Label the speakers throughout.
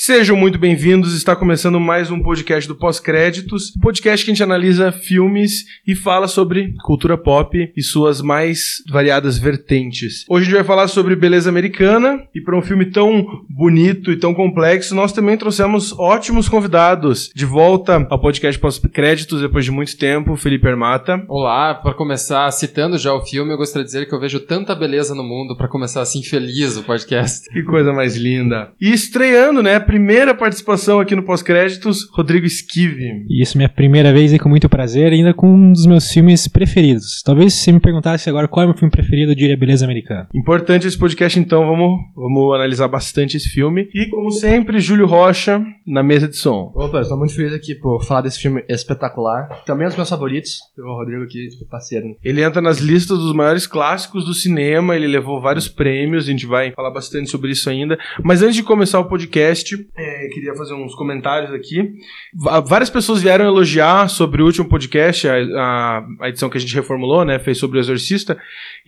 Speaker 1: Sejam muito bem-vindos. Está começando mais um podcast do Pós-Créditos, um podcast que a gente analisa filmes e fala sobre cultura pop e suas mais variadas vertentes. Hoje a gente vai falar sobre beleza americana e para um filme tão bonito e tão complexo, nós também trouxemos ótimos convidados de volta ao podcast Pós-Créditos depois de muito tempo, Felipe Armata.
Speaker 2: Olá, para começar citando já o filme, eu gostaria de dizer que eu vejo tanta beleza no mundo para começar assim feliz o podcast.
Speaker 1: Que coisa mais linda. E estreando, né, primeira participação aqui no Pós-Créditos, Rodrigo Esquive.
Speaker 3: Isso, minha primeira vez e com muito prazer, ainda com um dos meus filmes preferidos. Talvez se você me perguntasse agora qual é o meu filme preferido, eu diria Beleza Americana.
Speaker 1: Importante esse podcast, então, vamos, vamos analisar bastante esse filme. E, como sempre, Júlio Rocha na mesa de som.
Speaker 4: Opa, estou muito feliz aqui por falar desse filme espetacular. Também é um dos meus favoritos. O Rodrigo aqui, parceiro.
Speaker 1: Ele entra nas listas dos maiores clássicos do cinema, ele levou vários prêmios, a gente vai falar bastante sobre isso ainda. Mas antes de começar o podcast, é, queria fazer uns comentários aqui. Várias pessoas vieram elogiar sobre o último podcast, a, a- a edição que a gente reformulou, né? Fez sobre o Exorcista.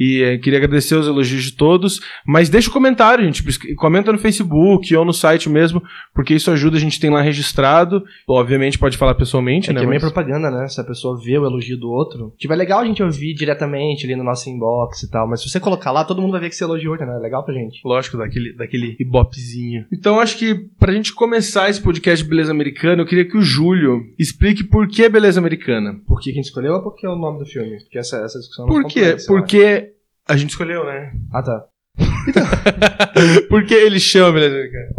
Speaker 1: E é, queria agradecer os elogios de todos. Mas deixa o comentário, gente. Comenta no Facebook ou no site mesmo, porque isso ajuda, a gente tem lá registrado. Obviamente pode falar pessoalmente,
Speaker 4: É
Speaker 1: né?
Speaker 4: que é meio
Speaker 1: mas-
Speaker 4: propaganda, né? Se a pessoa vê o elogio do outro. Tiver legal a gente ouvir diretamente ali no nosso inbox e tal. Mas se você colocar lá, todo mundo vai ver que você elogiou, né? É legal pra gente.
Speaker 1: Lógico, daquele, daquele ibopezinho. Então, acho que pra gente começar esse podcast de beleza americana, eu queria que o Júlio explique por que beleza americana.
Speaker 4: Por que que a gente escolheu ou porque é o nome do filme? Porque essa, essa discussão é mais
Speaker 1: Por quê? Porque a gente escolheu, né?
Speaker 4: Ah, tá.
Speaker 1: Por que ele chama beleza americana?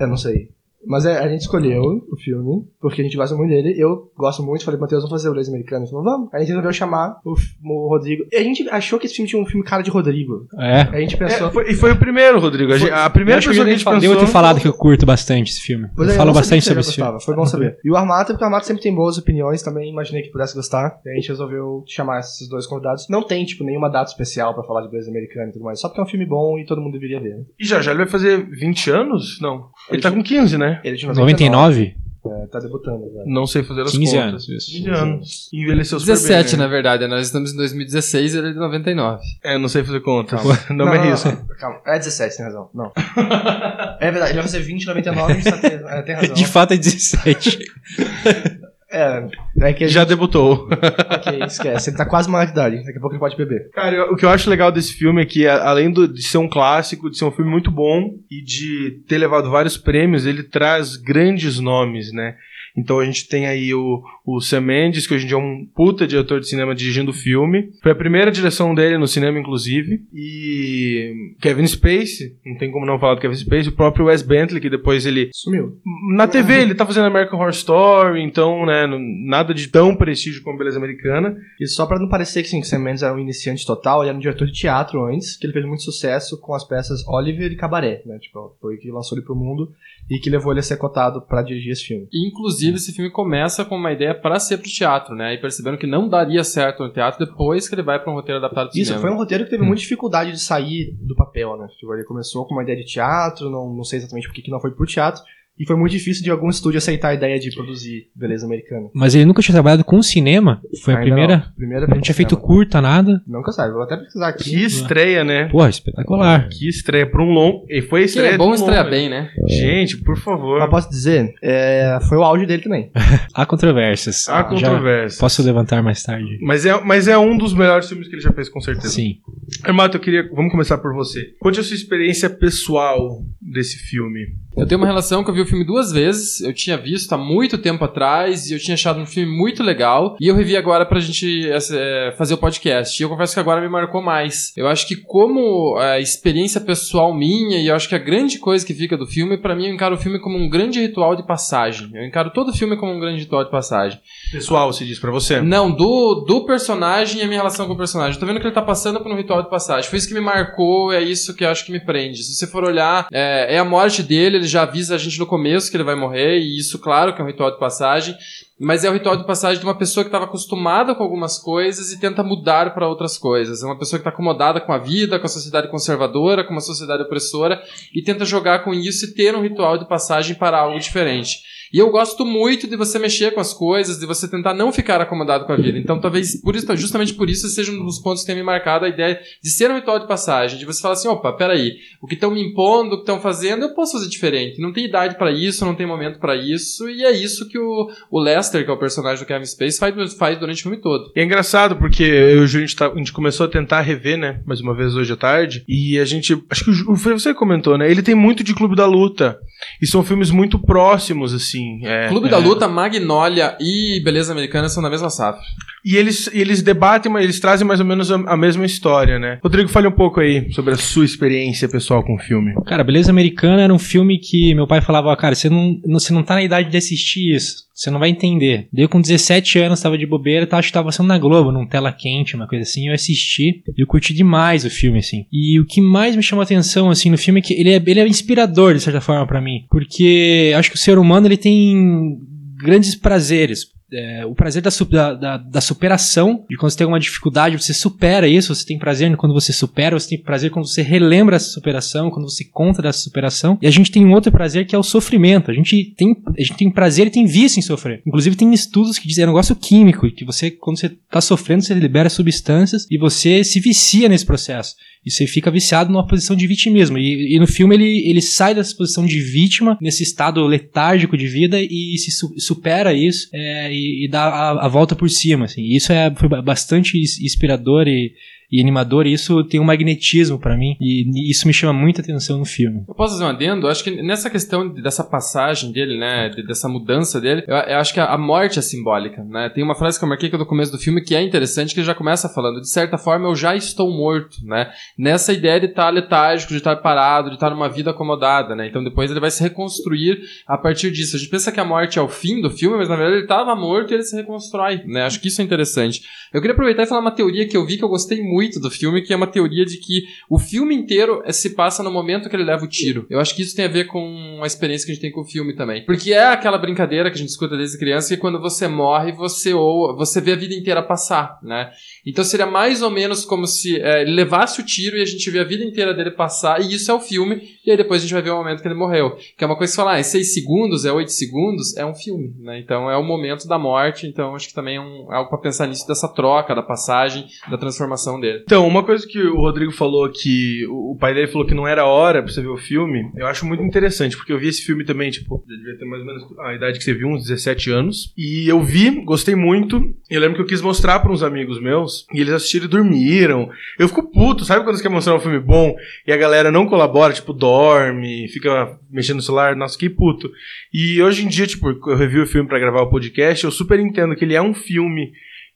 Speaker 4: Eu não sei. Mas é, a gente escolheu o filme, porque a gente gosta muito dele. Eu gosto muito, falei, Matheus, vamos fazer o Beleza Americano. Ele falou, vamos. Aí a gente resolveu chamar o, o Rodrigo. E a gente achou que esse filme tinha um filme cara de Rodrigo.
Speaker 3: É.
Speaker 4: Aí a gente pensou.
Speaker 1: É, foi- e foi o primeiro, Rodrigo. A, gente- a primeira
Speaker 3: Eu
Speaker 1: pessoa que a
Speaker 3: eu
Speaker 1: gente
Speaker 3: devo
Speaker 1: pensou...
Speaker 3: ter falado que eu curto bastante esse filme.
Speaker 4: Pois
Speaker 3: eu
Speaker 4: é,
Speaker 3: falo
Speaker 4: sabia
Speaker 3: bastante
Speaker 4: que
Speaker 3: sobre esse filme.
Speaker 4: gostava, Foi bom saber. E o Armata, porque o Armata sempre tem boas opiniões, também imaginei que pudesse gostar. E a gente resolveu chamar esses dois convidados. Não tem, tipo, nenhuma data especial pra falar de beleza americana e tudo mais. Só porque é um filme bom e todo mundo deveria ver.
Speaker 1: E já, já ele vai fazer 20 anos? Não. Ele
Speaker 4: Ele
Speaker 1: tá com 15, né?
Speaker 4: Ele é de
Speaker 3: 99?
Speaker 4: 99. É, tá debutando, velho.
Speaker 1: Não sei fazer as
Speaker 3: 15
Speaker 1: contas.
Speaker 3: anos, isso.
Speaker 1: 15 anos. Envelheceu super
Speaker 2: 17,
Speaker 1: bem,
Speaker 2: na
Speaker 1: né?
Speaker 2: verdade, nós estamos em 2016 e ele é de 99.
Speaker 1: É, não sei fazer contas.
Speaker 4: Calma.
Speaker 1: Não, me arrisco.
Speaker 4: Calma, é 17, tem razão. Não. é verdade, ele vai fazer 20, 99, a gente tá tem, é, tem razão.
Speaker 3: De fato é 17.
Speaker 4: É, é que
Speaker 1: Já debutou.
Speaker 4: Ok, esquece. Ele tá quase maior de idade. Daqui a pouco ele pode beber.
Speaker 1: Cara, eu- o que eu acho legal desse filme é que, além do- de ser um clássico, de ser um filme muito bom e de ter levado vários prêmios, ele traz grandes nomes, né? Então a gente tem aí o, o Sam Mendes, que hoje em dia é um puta diretor de cinema dirigindo o filme. Foi a primeira direção dele no cinema, inclusive. E Kevin Spacey, não tem como não falar do Kevin Spacey. O próprio Wes Bentley, que depois ele
Speaker 4: Sumiu.
Speaker 1: na TV ele tá fazendo American Horror Story, então, né, nada de tão prestígio como Beleza Americana.
Speaker 4: E só pra não parecer que, assim, que Sam Mendes era um iniciante total, ele era um diretor de teatro antes, que ele fez muito sucesso com as peças Oliver e Cabaré, né? Tipo, foi que lançou ele pro mundo e que levou ele a ser cotado pra dirigir esse filme.
Speaker 2: Inclusive, esse filme começa com uma ideia pra ser pro teatro, né? E percebendo que não daria certo no teatro depois que ele vai pra um roteiro adaptado pro
Speaker 4: Isso,
Speaker 2: cinema.
Speaker 4: foi um roteiro que teve muita dificuldade de sair do papel, né? Tipo, ele começou com uma ideia de teatro, não, não sei exatamente por que que não foi pro teatro, e foi muito difícil de algum estúdio aceitar a ideia de produzir Beleza Americana.
Speaker 3: Mas ele nunca tinha trabalhado com cinema. Foi a
Speaker 4: Ainda
Speaker 3: primeira.
Speaker 4: Não, primeira
Speaker 3: Não
Speaker 4: vez
Speaker 3: tinha feito
Speaker 4: cinema.
Speaker 3: curta, nada.
Speaker 4: Nunca sabe, vou até pesquisar aqui.
Speaker 1: Que estreia, né?
Speaker 3: Porra, espetacular.
Speaker 1: Que estreia pra um longo. E foi a
Speaker 2: Que
Speaker 1: estreia
Speaker 2: é bom estrear
Speaker 1: longo.
Speaker 2: bem, né?
Speaker 1: Gente, por favor.
Speaker 4: Mas posso dizer, é, foi o auge dele também.
Speaker 3: Há controvérsias.
Speaker 1: Há
Speaker 3: Já
Speaker 1: controvérsia.
Speaker 3: Posso levantar mais tarde?
Speaker 1: Mas é, mas é um dos melhores filmes que ele já fez, com certeza.
Speaker 3: Sim.
Speaker 1: Armato, eu queria. Vamos começar por você. Conte a sua experiência pessoal desse filme.
Speaker 2: Eu tenho uma relação que eu vi o filme duas vezes. Eu tinha visto há muito tempo atrás e eu tinha achado um filme muito legal. E eu revi agora pra gente é, fazer o podcast. E eu confesso que agora me marcou mais. Eu acho que, como é, experiência pessoal minha, e eu acho que a grande coisa que fica do filme, pra mim, eu encaro o filme como um grande ritual de passagem. Eu encaro todo filme como um grande ritual de passagem.
Speaker 1: Pessoal, se diz pra você.
Speaker 2: Não, do, do personagem e a minha relação com o personagem. Eu tô vendo que ele tá passando por um ritual de passagem. Foi isso que me marcou, é isso que eu acho que me prende. Se você for olhar, é, é a morte dele, ele já avisa a gente no começo que ele vai morrer, e isso, claro, que é um ritual de passagem. mas é o ritual de passagem de uma pessoa que estava acostumada com algumas coisas e tenta mudar para outras coisas. É uma pessoa que está acomodada com a vida, com a sociedade conservadora, com uma sociedade opressora e tenta jogar com isso e ter um ritual de passagem para algo diferente. E eu gosto muito de você mexer com as coisas, de você tentar não ficar acomodado com a vida. Então, talvez, por isso, justamente por isso, seja um dos pontos que tem me marcado a ideia de ser um ritual de passagem, de você falar assim, opa, peraí, o que estão me impondo, o que estão fazendo, eu posso fazer diferente. Não tem idade para isso, não tem momento para isso, e é isso que o, o Lester, que é o personagem do Kevin Space, faz, faz durante o filme todo.
Speaker 1: E é engraçado, porque eu e o Júlio, a gente, tá- a gente começou a tentar rever, né, mais uma vez hoje à tarde, e a gente, acho que o você comentou, né, ele tem muito de Clube da Luta, e são filmes muito próximos, assim. É,
Speaker 2: Clube
Speaker 1: é.
Speaker 2: da Luta, Magnolia e Beleza Americana são da mesma safra.
Speaker 1: E eles, eles debatem, eles trazem mais ou menos a, a mesma história, né. Rodrigo, fale um pouco aí sobre a sua experiência pessoal com o filme.
Speaker 3: Cara, Beleza Americana era um filme que meu pai falava, cara, você não, você não tá na idade de assistir isso. Você não vai entender. Daí eu com 17 anos tava de bobeira, acho que tava passando na Globo, num tela quente, uma coisa assim. Eu assisti e eu curti demais o filme, assim. E o que mais me chamou a atenção, assim, no filme é que ele é, ele é inspirador, de certa forma, pra mim. Porque acho que o ser humano, ele tem grandes prazeres. É, o prazer da, da, da, superação, de quando você tem alguma dificuldade, você supera isso, você tem prazer quando você supera, você tem prazer quando você relembra essa superação, quando você conta dessa superação. E a gente tem um outro prazer que é o sofrimento. A gente tem, a gente tem prazer e tem vício em sofrer. Inclusive tem estudos que dizem é um negócio químico, que você, quando você tá sofrendo, você libera substâncias e você se vicia nesse processo. E você fica viciado numa posição de vitimismo. E, e no filme ele, ele sai dessa posição de vítima, nesse estado letárgico de vida, e se su- supera isso é, e, e dá a, a volta por cima. Assim. E isso é, foi ba- bastante ins- inspirador e, e animador, e isso tem um magnetismo pra mim, e, isso me chama muita atenção no filme.
Speaker 2: Eu posso fazer um adendo? Acho que nessa questão de- dessa passagem dele, né, de- dessa mudança dele, eu, eu acho que a, morte é simbólica, né? Tem uma frase que eu marquei aqui no começo do filme que é interessante, que ele já começa falando, de certa forma eu já estou morto, né? Nessa ideia de estar letárgico, de estar parado, de estar numa vida acomodada, né? Então depois ele vai se reconstruir a partir disso. A gente pensa que a morte é o fim do filme, mas na verdade ele estava morto e ele se reconstrói, né? Acho que isso é interessante. Eu queria aproveitar e falar uma teoria que eu vi que eu gostei muito do filme, que é uma teoria de que o filme inteiro eh, se passa no momento que ele leva o tiro. Eu acho que isso tem a ver com a experiência que a gente tem com o filme também. Porque é aquela brincadeira que a gente escuta desde criança, que quando você morre, você ou você vê a vida inteira passar, né? Então seria mais ou menos como se eh, ele levasse o tiro e a gente vê a vida inteira dele passar, e isso é o filme, e aí depois a gente vai ver o momento que ele morreu. Que é uma coisa que você fala, ah, é 6 segundos, é 8 segundos, é um filme, né? Então é o momento da morte, então acho que também é um, é algo pra pensar nisso dessa troca, da passagem, da transformação dele.
Speaker 1: Então, uma coisa que o Rodrigo falou que o pai dele falou que não era hora pra você ver o filme, eu acho muito interessante, porque eu vi esse filme também, tipo, eu devia ter mais ou menos a idade que você viu, uns 17 anos. E eu vi, gostei muito. Eu lembro que eu quis mostrar pra uns amigos meus, e eles assistiram e dormiram. Eu fico puto, sabe quando você quer mostrar um filme bom e a galera não colabora, tipo, dorme, fica mexendo no celular? Nossa, que puto. E hoje em dia, tipo, eu revi o filme pra gravar o podcast, eu super entendo que ele é um filme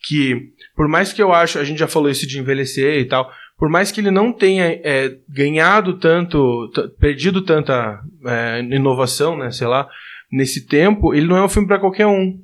Speaker 1: que, por mais que eu acho, a gente já falou isso de envelhecer e tal, por mais que ele não tenha é, ganhado tanto, perdido tanta é, inovação, né, sei lá, nesse tempo, ele não é um filme pra qualquer um.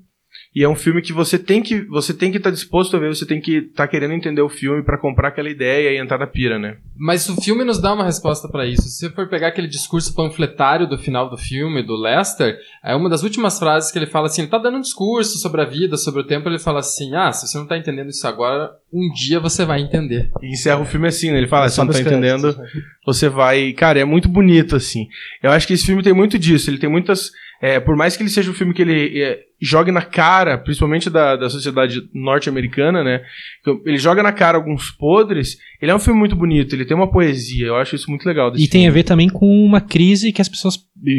Speaker 1: E é um filme que você tem que você tem que estar disposto a ver, você tem que estar querendo entender o filme pra comprar aquela ideia e entrar na pira, né?
Speaker 2: Mas o filme nos dá uma resposta pra isso. Se você for pegar aquele discurso panfletário do final do filme, do Lester, é uma das últimas frases que ele fala assim, ele tá dando um discurso sobre a vida, sobre o tempo, ele fala assim, ah, se você não tá entendendo isso agora, um dia você vai entender.
Speaker 1: E encerra o filme assim, né? Ele fala, se
Speaker 4: Só
Speaker 1: você não tá
Speaker 4: créditos,
Speaker 1: entendendo,
Speaker 4: né?
Speaker 1: você vai. Cara, é muito bonito, assim. Eu acho que esse filme tem muito disso. Ele tem muitas. é, por mais que ele seja um filme que ele é, jogue na cara, principalmente da, da sociedade norte-americana, né? Ele joga na cara alguns podres. Ele é um filme muito bonito, ele tem uma poesia. Eu acho isso muito legal.
Speaker 3: E tem a
Speaker 1: filme.
Speaker 3: ver também com uma crise que as pessoas,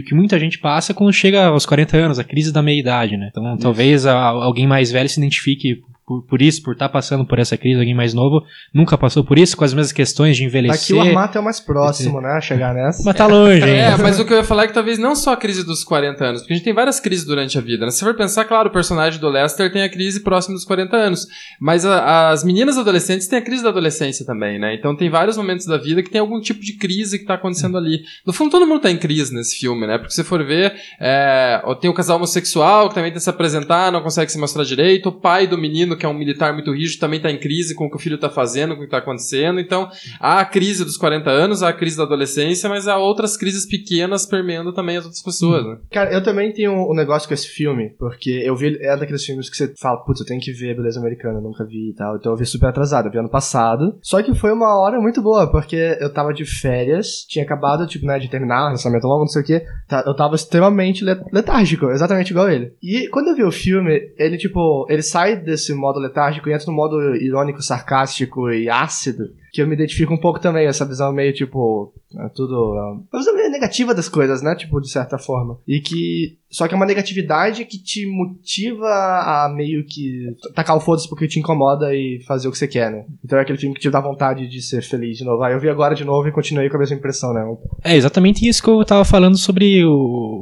Speaker 3: que muita gente passa quando chega aos 40 anos, a crise da meia-idade, né? Então talvez a- alguém mais velho se identifique por, por isso, por estar passando por essa crise, alguém mais novo nunca passou por isso, com as mesmas questões de
Speaker 4: Aqui
Speaker 3: envelhecer.
Speaker 4: o Armato é o mais próximo, né? a Chegar nessa.
Speaker 3: Mas tá longe, hein?
Speaker 2: É, mas o que eu ia falar é que talvez não só a crise dos 40 anos, porque a gente tem várias crises durante a vida, né? Se você for pensar, claro, o personagem do Lester tem a crise próxima dos 40 anos, mas a- as meninas adolescentes têm a crise da adolescência também, né? Então tem vários momentos da vida que tem algum tipo de crise que tá acontecendo ali. No fundo, todo mundo tá em crise nesse filme, né? Porque se você for ver, é, tem o casal homossexual que também tem que se apresentar, não consegue se mostrar direito, o pai do menino que é um militar muito rígido, também tá em crise com o que o filho tá fazendo, com o que tá acontecendo. Então, há a crise dos 40 anos, há a crise da adolescência, mas há outras crises pequenas permeando também as outras pessoas, né?
Speaker 4: Cara, eu também tenho um negócio com esse filme, porque eu vi, é daqueles filmes que você fala, putz, eu tenho que ver Beleza Americana, eu nunca vi e tal. Então eu vi super atrasado, eu vi ano passado. Só que foi uma hora muito boa, porque eu tava de férias, tinha acabado, tipo, né, de terminar, lançamento longo, não sei o que. Eu tava extremamente le- letárgico, exatamente igual ele. E quando eu vi o filme, ele, tipo, ele sai desse modo letárgico e entra no modo irônico, sarcástico e ácido, que eu me identifico um pouco também, essa visão meio, tipo, é tudo. é Uma meio negativa das coisas, né? Tipo, de certa forma. E que. Só que é uma negatividade que te motiva a meio que tacar o foda-se porque te incomoda e fazer o que você quer, né? Então é aquele filme que te dá vontade de ser feliz de novo. Aí eu vi agora de novo e continuei com a mesma impressão, né?
Speaker 3: É exatamente isso que eu tava falando sobre o,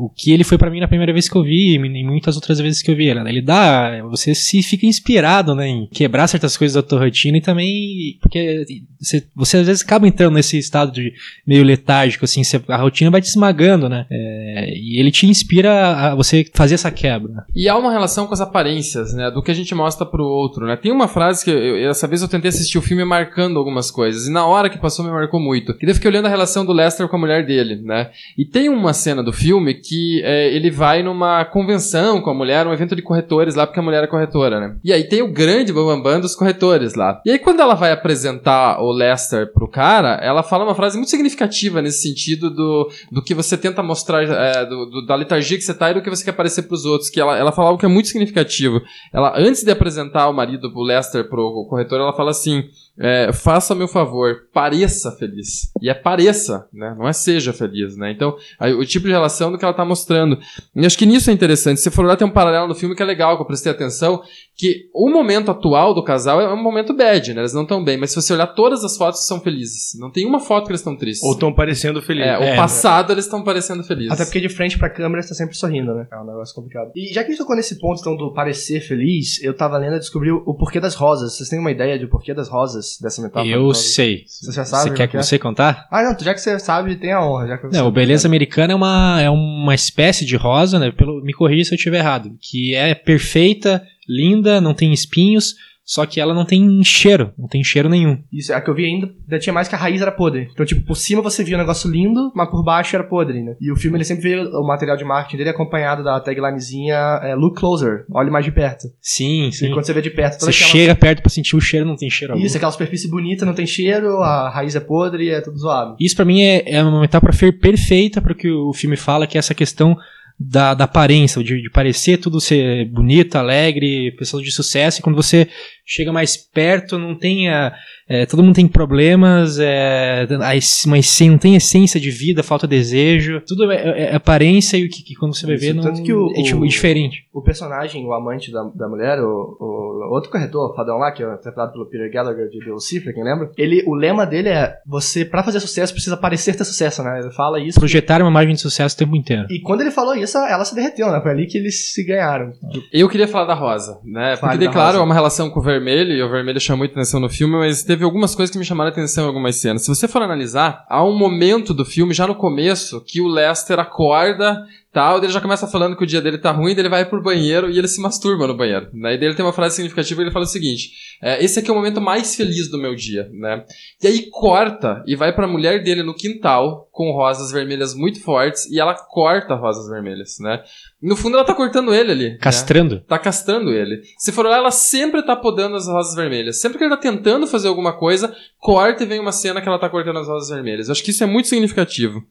Speaker 3: o que ele foi pra mim na primeira vez que eu vi e muitas outras vezes que eu vi ele. né? Ele dá, você se fica inspirado, né, em quebrar certas coisas da tua rotina e também porque você, você às vezes acaba entrando nesse estado de meio letárgico, assim, você- a rotina vai te esmagando, né? É, e ele te inspira a você fazer essa quebra.
Speaker 2: E há uma relação com as aparências, né? Do que a gente mostra pro outro, né? Tem uma frase que eu, dessa vez eu tentei assistir o filme marcando algumas coisas. E na hora que passou me marcou muito. E daí eu fiquei olhando a relação do Lester com a mulher dele, né? E tem uma cena do filme que é, ele vai numa convenção com a mulher, um evento de corretores lá, porque a mulher é corretora, né? E aí tem o grande bambambam dos corretores lá. E aí quando ela vai apresentar o Lester pro cara, ela fala uma frase muito significativa nesse sentido do, do que você tenta mostrar, é, do, do- da letargia que você tá e do que você quer parecer pros outros. Que ela, ela fala algo que é muito significativo. Ela, antes de apresentar o marido, o Lester, pro corretor, ela fala assim: é, faça meu favor, pareça feliz. E é pareça, né? Não é seja feliz, né? Então, aí, o tipo de relação do que ela tá mostrando. E acho que nisso é interessante. Se for olhar, tem um paralelo no filme que é legal, que eu prestei atenção, que o momento atual do casal é um momento bad, né? Eles não estão bem. Mas se você olhar todas as fotos, são felizes. Não tem uma foto que eles estão tristes.
Speaker 1: Ou estão parecendo felizes.
Speaker 2: É, o
Speaker 3: É,
Speaker 2: passado eles estão parecendo felizes.
Speaker 4: Até porque de frente pra câmera você tá sempre sorrindo, né? É um negócio complicado. E já que a gente tocou nesse ponto, então, do parecer feliz, eu tava lendo e descobri o porquê das rosas. Vocês têm uma ideia do porquê das rosas, dessa metáfora?
Speaker 3: eu sei.
Speaker 4: Você já sabe
Speaker 3: Você quer
Speaker 4: que é?
Speaker 3: você contar?
Speaker 4: Ah, não, já que você sabe, tem a honra. Já que
Speaker 3: Não, o Beleza Americana é uma, é uma espécie de rosa, né? Pelo, me corrija se eu estiver errado. Que é perfeita, linda, não tem espinhos, só que ela não tem cheiro, não tem cheiro nenhum.
Speaker 4: Isso, a que eu vi ainda, ainda tinha mais que a raiz era podre. Então, tipo, por cima você via um negócio lindo, mas por baixo era podre, né? E o filme, ele sempre veio, o material de marketing dele acompanhado da taglinezinha é, Look Closer, olhe mais de perto.
Speaker 3: Sim,
Speaker 4: E
Speaker 3: sim.
Speaker 4: quando você vê de perto,
Speaker 3: Você
Speaker 4: toda aquela...
Speaker 3: chega perto pra sentir o cheiro, não tem cheiro algum.
Speaker 4: Isso, aquela superfície bonita, não tem cheiro, a raiz é podre, é tudo zoado.
Speaker 3: Isso pra mim é, é uma metáfora perfeita para o que o filme fala, que é essa questão da, da aparência, de, de parecer tudo ser bonito, alegre, pessoas de sucesso, e quando você chega mais perto, não tem a- é, todo mundo tem problemas, é, essen- não tem essência de vida, falta desejo, tudo é, é- é aparência e o que, que quando você vai ver não,
Speaker 4: tanto que o-
Speaker 3: é tipo,
Speaker 4: o-
Speaker 3: diferente.
Speaker 4: O personagem, o amante da, da mulher, o, o outro corretor, o fadão lá, que é interpretado pelo Peter Gallagher de The Lucifer, quem lembra? Ele, o lema dele é, você, pra fazer sucesso, precisa parecer ter sucesso, né? Ele fala isso.
Speaker 3: Projetar uma imagem de sucesso o tempo inteiro.
Speaker 4: E quando ele falou isso, ela se derreteu, né? Foi ali que eles se ganharam.
Speaker 2: Eu queria falar da rosa, né?
Speaker 4: Fale
Speaker 2: Porque, claro,
Speaker 4: rosa.
Speaker 2: é uma relação com o vermelho, e o vermelho chama muita atenção no filme, mas teve algumas coisas que me chamaram a atenção em algumas cenas. Se você for analisar, há um momento do filme, já no começo, que o Lester acorda, tal, ele já começa falando que o dia dele tá ruim, daí ele vai pro banheiro e ele se masturba no banheiro. Né? E daí ele tem uma frase significativa, ele fala o seguinte, é, esse aqui é o momento mais feliz do meu dia, né? E aí corta e vai pra mulher dele no quintal, com rosas vermelhas muito fortes, e ela corta rosas vermelhas, né? No fundo ela tá cortando ele ali. né?
Speaker 3: Castrando.
Speaker 2: tá castrando ele. Se for olhar, ela sempre tá podando as rosas vermelhas. Sempre que ele tá tentando fazer alguma coisa, corta e vem uma cena que ela tá cortando as rosas vermelhas. Eu acho que isso é muito significativo.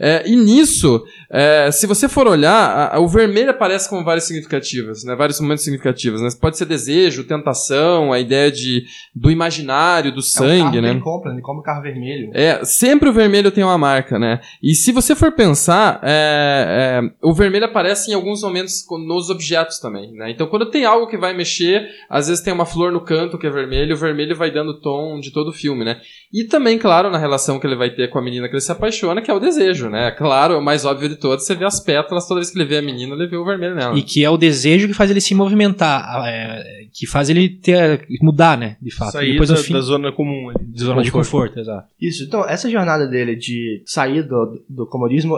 Speaker 2: É, e nisso, é, se você for olhar, a- a- o vermelho aparece com vários significativos, né? Vários momentos significativos, né? Pode ser desejo, tentação, a ideia de, do imaginário, do
Speaker 4: é
Speaker 2: sangue,
Speaker 4: que
Speaker 2: né?
Speaker 4: ele compra, ele compra o carro vermelho.
Speaker 2: É, sempre o vermelho tem uma marca, né? E se você for pensar, é, é, o vermelho aparece em alguns momentos nos objetos também, né? Então, quando tem algo que vai mexer, às vezes tem uma flor no canto que é vermelho, o vermelho vai dando tom de todo o filme. filme, né? E também, claro, na relação que ele vai ter com a menina que ele se apaixona, que é o desejo, né? Claro, o mais óbvio de todos, você vê as pétalas, toda vez que ele vê a menina, ele vê o vermelho nela.
Speaker 3: E que é o desejo que faz ele se movimentar, é, que faz ele ter, mudar, né? De fato.
Speaker 1: Sair
Speaker 3: Depois
Speaker 1: da,
Speaker 3: fim,
Speaker 1: da zona comum ali.
Speaker 3: de zona de conforto, exato.
Speaker 4: Isso, então, essa jornada dele de sair do, do comodismo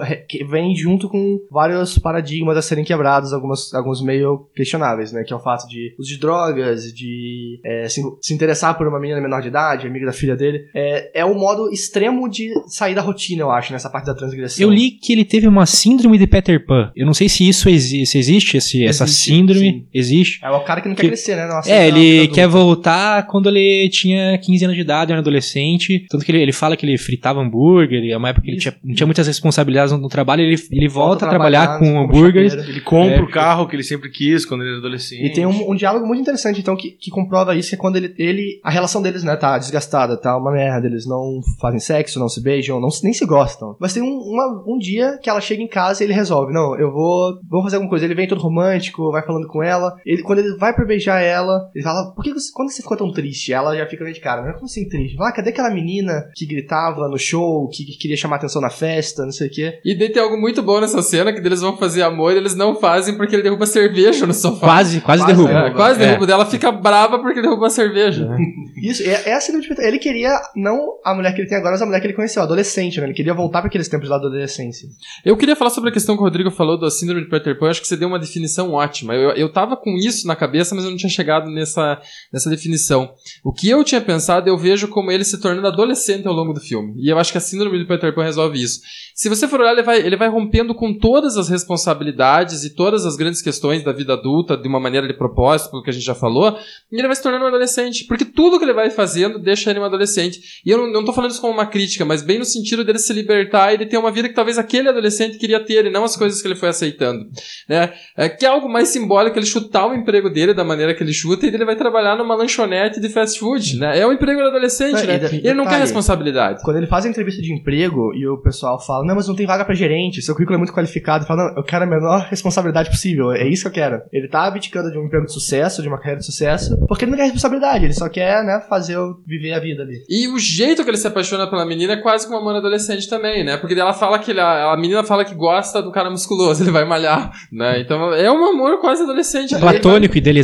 Speaker 4: vem junto com vários paradigmas a serem quebrados, algumas, alguns meio questionáveis, né? Que é o fato de uso de drogas, de é, se, se interessar por uma menina menor de idade, amiga da filha dele. É, é um modo extremo de sair da rotina, eu acho, nessa parte da transgressão.
Speaker 3: Eu li que ele teve uma síndrome de Peter Pan. Eu não sei se isso exi se existe, esse, essa
Speaker 4: Existe,
Speaker 3: síndrome.
Speaker 4: sim.
Speaker 3: Existe.
Speaker 4: É o cara que não quer
Speaker 3: Que-
Speaker 4: crescer, né? Aceita
Speaker 3: É, ele quer voltar quando ele tinha 15 anos de idade, era adolescente. Tanto que ele, ele fala que ele fritava hambúrguer, e é uma época que ele tinha, não tinha muitas responsabilidades no, no trabalho, ele, ele volta,
Speaker 4: Volta
Speaker 3: a trabalhar com hambúrgueres.
Speaker 1: Ele compra
Speaker 3: É,
Speaker 1: o carro que ele sempre quis quando ele era adolescente.
Speaker 4: E tem um, um diálogo muito interessante, então, que, que comprova isso, que é quando ele, ele. A relação deles, né, tá desgastada, tá uma merda, eles não fazem sexo, não se beijam, não, se- nem se gostam. Mas tem um, uma- um dia que ela chega em casa e ele resolve, não, eu vou. Vou fazer alguma coisa. Ele vem todo romântico, vai falando com ela. Ele, quando ele vai pra beijar ela, ele fala, por que você, quando você ficou tão triste? Ela já fica meio de cara, né? Como assim triste? Fala, ah, cadê aquela menina que gritava no show, que, que queria chamar atenção na festa, não sei o quê?
Speaker 2: E daí tem algo muito bom nessa cena, que eles vão fazer amor e eles não fazem porque ele derruba cerveja no sofá.
Speaker 3: Quase, quase,
Speaker 4: Quase
Speaker 3: derruba.
Speaker 2: É,
Speaker 4: derruba.
Speaker 2: quase
Speaker 3: É.
Speaker 2: derruba dela, fica brava porque ele derrubou a cerveja. né?
Speaker 4: Isso, é, é a síndrome de Peter. Ele queria, não a mulher que ele tem agora, mas a mulher que ele conheceu, adolescente, né? Ele queria voltar para aqueles tempos lá da adolescência.
Speaker 2: Eu queria falar sobre a questão que o Rodrigo falou da síndrome de Peter Pan. Acho que você deu uma definição ótima. Eu, eu tava com isso na cabeça, mas eu não tinha chegado nessa, nessa definição. O que eu tinha pensado, eu vejo como ele se tornando adolescente ao longo do filme. E eu acho que a síndrome de Peter Pan resolve isso. Se você for olhar, ele vai, ele vai rompendo com todas as responsabilidades e todas as grandes questões da vida adulta de uma maneira de propósito, pelo que a gente já falou, e ele vai se tornando um adolescente. Porque tudo que ele vai fazendo deixa ele um adolescente. E eu não, não tô falando isso como uma crítica, mas bem no sentido dele se libertar e de ter uma vida que talvez aquele adolescente queria ter e não as coisas que ele foi aceitando. Né? É, que é algo mais simbólico ele chutar o emprego dele da maneira que ele chuta e ele vai trabalhar numa lanchonete de fast food. Né? É o emprego do adolescente,
Speaker 4: e
Speaker 2: né?
Speaker 4: de-
Speaker 2: ele não quer responsabilidade.
Speaker 4: Quando ele faz a entrevista de emprego e o pessoal fala, não, mas não tem vaga pra gerente, seu currículo é muito qualificado, fala, não, eu quero a menor responsabilidade possível, é isso que eu quero. Ele tá abdicando de um emprego de sucesso, de uma carreira de sucesso, porque ele não quer responsabilidade, ele só quer, né, fazer, o- viver a vida ali.
Speaker 2: E o jeito que ele se apaixona pela menina é quase como um amor adolescente também, né? Porque ela fala que ele, a, a menina fala que gosta do cara musculoso, ele vai malhar, né? Então é um amor quase adolescente.
Speaker 3: Platônico, ideli-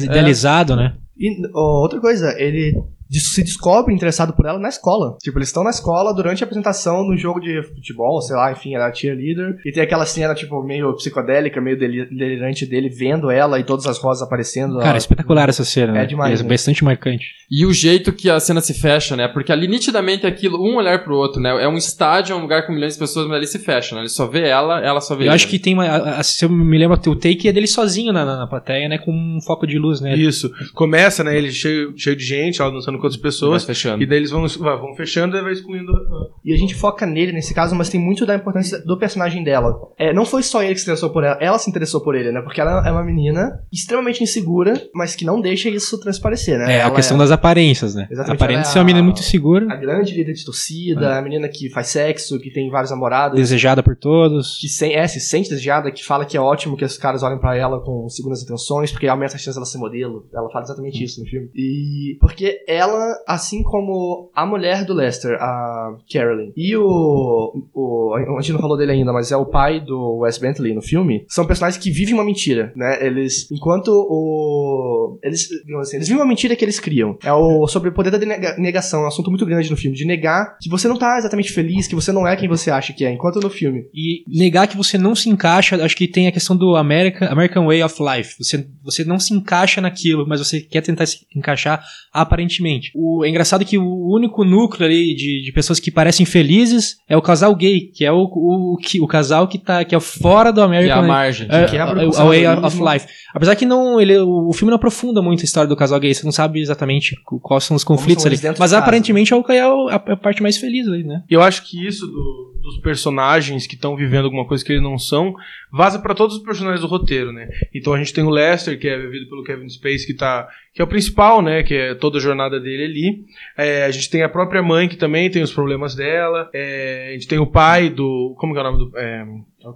Speaker 3: idealizado, né?
Speaker 4: E outra coisa, ele se descobre interessado por ela na escola. Tipo, eles estão na escola durante a apresentação no jogo de futebol, sei lá, enfim, ela é cheerleader. E tem aquela cena, tipo, meio psicodélica, meio deli- delirante dele vendo ela e todas as rosas aparecendo.
Speaker 3: Cara,
Speaker 4: ela-
Speaker 3: espetacular essa cena.
Speaker 4: É
Speaker 3: né?
Speaker 4: demais,
Speaker 3: É
Speaker 4: né?
Speaker 3: bastante marcante.
Speaker 2: E o jeito que a cena se fecha, né? Porque ali nitidamente é aquilo, um olhar pro outro, né? É um estádio, é um lugar com milhões de pessoas, mas ali se fecha, né? Ele só vê ela, ela só vê
Speaker 3: Eu
Speaker 2: ele.
Speaker 3: acho que tem uma. a- a- se eu me lembro, o take é dele sozinho na, na, na plateia, né? Com um foco de luz, né?
Speaker 1: Isso. Começa, né? Ele cheio, cheio de gente, ela dançando com outras
Speaker 2: vai
Speaker 1: pessoas.
Speaker 2: fechando.
Speaker 1: E daí eles vão, vão fechando e vai excluindo. a-
Speaker 4: E a gente foca nele nesse caso, mas tem muito da importância do personagem dela. É, não foi só ele que se interessou por ela, ela se interessou por ele, né? Porque ela é uma menina extremamente insegura, mas que não deixa isso transparecer, né?
Speaker 3: É, a
Speaker 4: Ela
Speaker 3: questão das aparências, né?
Speaker 4: Exatamente,
Speaker 3: Aparenta
Speaker 4: ela é
Speaker 3: ser uma menina
Speaker 4: a-
Speaker 3: muito segura,
Speaker 4: A grande líder de torcida, a menina que faz sexo, que tem vários namorados.
Speaker 3: desejada por todos.
Speaker 4: que se, é, se sente desejada, que fala que é ótimo que os caras olhem pra ela com segundas intenções, porque aumenta a chance dela ser modelo. Ela fala exatamente isso no filme. E porque ela, assim como a mulher do Lester, a Carolyn, e o, o a gente não falou dele ainda, mas é o pai do Wes Bentley no filme, são personagens que vivem uma mentira, né? Eles, enquanto o eles, assim, eles vivem uma mentira que eles criam. É o sobre o poder da nega- negação, é um assunto muito grande no filme, de negar que você não tá exatamente feliz, que você não é quem você acha que é, enquanto no filme
Speaker 3: E negar que você não se encaixa, acho que tem a questão do American, American Way of Life. Você, você não se encaixa naquilo, mas você quer tentar se encaixar aparentemente. O, é engraçado que o único núcleo ali de, de pessoas que parecem felizes é o casal gay, que é o, o, que- o casal que tá que é fora do
Speaker 2: Que é a margem.
Speaker 3: É,
Speaker 4: quebra
Speaker 3: a-
Speaker 4: o
Speaker 3: a Way of. Life. Apesar que não, ele, o, o filme não aprofunda muito a história do casal gay, você não sabe exatamente quais são os conflitos
Speaker 4: são
Speaker 3: ali. Mas
Speaker 4: casa.
Speaker 3: aparentemente é o que é o- a, a parte mais feliz ali, né?
Speaker 1: Eu acho que isso do- dos personagens que estão vivendo alguma coisa que eles não são, vaza pra todos os personagens do roteiro, né? Então a gente tem o Lester, que é vivido pelo Kevin Space, que tá que é o principal, né? Que é toda a jornada dele ali. É, a gente tem a própria mãe, que também tem os problemas dela. É, a gente tem o pai do. Como que é o nome do. É,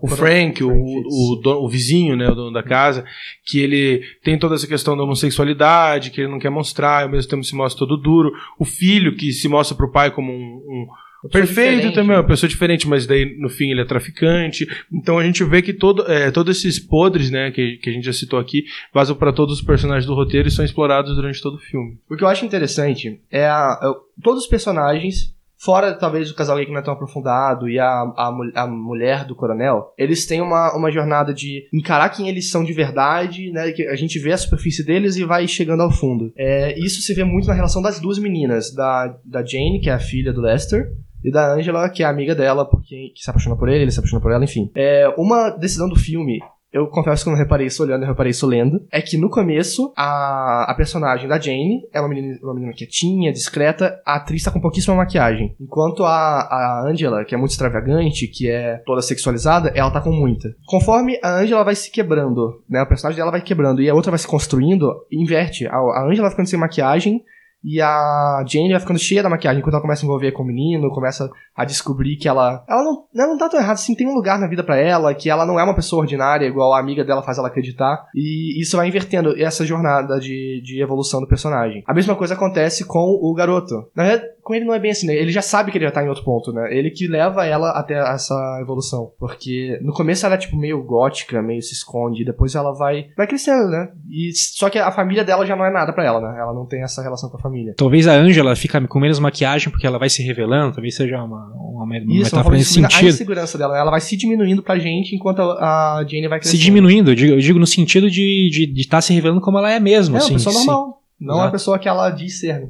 Speaker 1: o Frank, o, o, dono- o vizinho, né, o dono da casa, que ele tem toda essa questão da homossexualidade, que ele não quer mostrar, ao mesmo tempo se mostra todo duro. O filho, que se mostra pro pai como um, um perfeito também,
Speaker 4: né?
Speaker 1: uma pessoa diferente, mas daí no fim ele é traficante. Então a gente vê que todo, é, todos esses podres, né, que, que a gente já citou aqui, vazam pra todos os personagens do roteiro e são explorados durante todo o filme.
Speaker 4: O que eu acho interessante é, a- é todos os personagens, fora talvez o casal que não é tão aprofundado e a, a, a mulher do coronel, eles têm uma, uma jornada de encarar quem eles são de verdade, né? Que a gente vê a superfície deles e vai chegando ao fundo. É, isso se vê muito na relação das duas meninas, da, da Jane, que é a filha do Lester, e da Angela, que é amiga dela, porque que se apaixona por ele, ele se apaixona por ela, enfim. É, uma decisão do filme eu confesso que eu não reparei isso olhando, eu reparei isso lendo. É que no começo, a, a personagem da Jane é uma menina, uma menina quietinha, discreta. A atriz tá com pouquíssima maquiagem. Enquanto a, a Angela, que é muito extravagante, que é toda sexualizada, ela tá com muita. Conforme a Angela vai se quebrando, né? O personagem dela vai quebrando e a outra vai se construindo, inverte. A, a Angela ficando sem maquiagem. E a Jane vai ficando cheia da maquiagem enquanto ela começa a envolver com o menino, começa a descobrir que ela. Ela não, ela não tá tão errada assim, tem um lugar na vida pra ela, que ela não é uma pessoa ordinária, igual a amiga dela faz ela acreditar. E isso vai invertendo essa jornada de, de evolução do personagem. A mesma coisa acontece com o garoto. Na verdade, com ele não é bem assim, né? Ele já sabe que ele já tá em outro ponto, né? Ele que leva ela até essa evolução. Porque no começo ela é tipo meio gótica, meio se esconde, depois ela vai, vai crescendo, né? E só que a família dela já não é nada pra ela, né? Ela não tem essa relação com a família.
Speaker 3: Talvez a Angela fica com menos maquiagem porque ela vai se revelando, talvez seja uma, uma, uma
Speaker 4: Isso, ela
Speaker 3: metáfora
Speaker 4: vai
Speaker 3: nesse
Speaker 4: descobrindo a
Speaker 3: sentido.
Speaker 4: insegurança dela. Ela vai se diminuindo pra gente enquanto a a Jane vai
Speaker 3: Se
Speaker 4: crescendo.
Speaker 3: diminuindo, eu digo, eu digo no sentido de estar de, estar se revelando como ela é mesmo.
Speaker 4: É,
Speaker 3: assim,
Speaker 4: uma pessoa
Speaker 3: sim.
Speaker 4: normal. Não é uma
Speaker 3: Exato.
Speaker 4: pessoa que ela diz ser. né?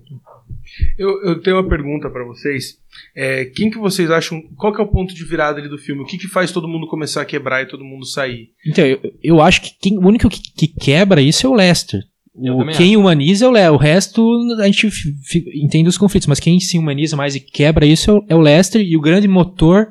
Speaker 1: Eu, eu tenho uma pergunta pra vocês. É, quem que vocês acham? Qual que é o ponto de virada ali do filme? O que que faz todo mundo começar a quebrar e todo mundo sair?
Speaker 3: Então, eu, eu acho que quem- o único que, que quebra isso é o Lester. O, quem humaniza é o Lester. O resto a gente entende os conflitos, mas quem se humaniza mais e quebra isso é o, é o Lester. E o grande motor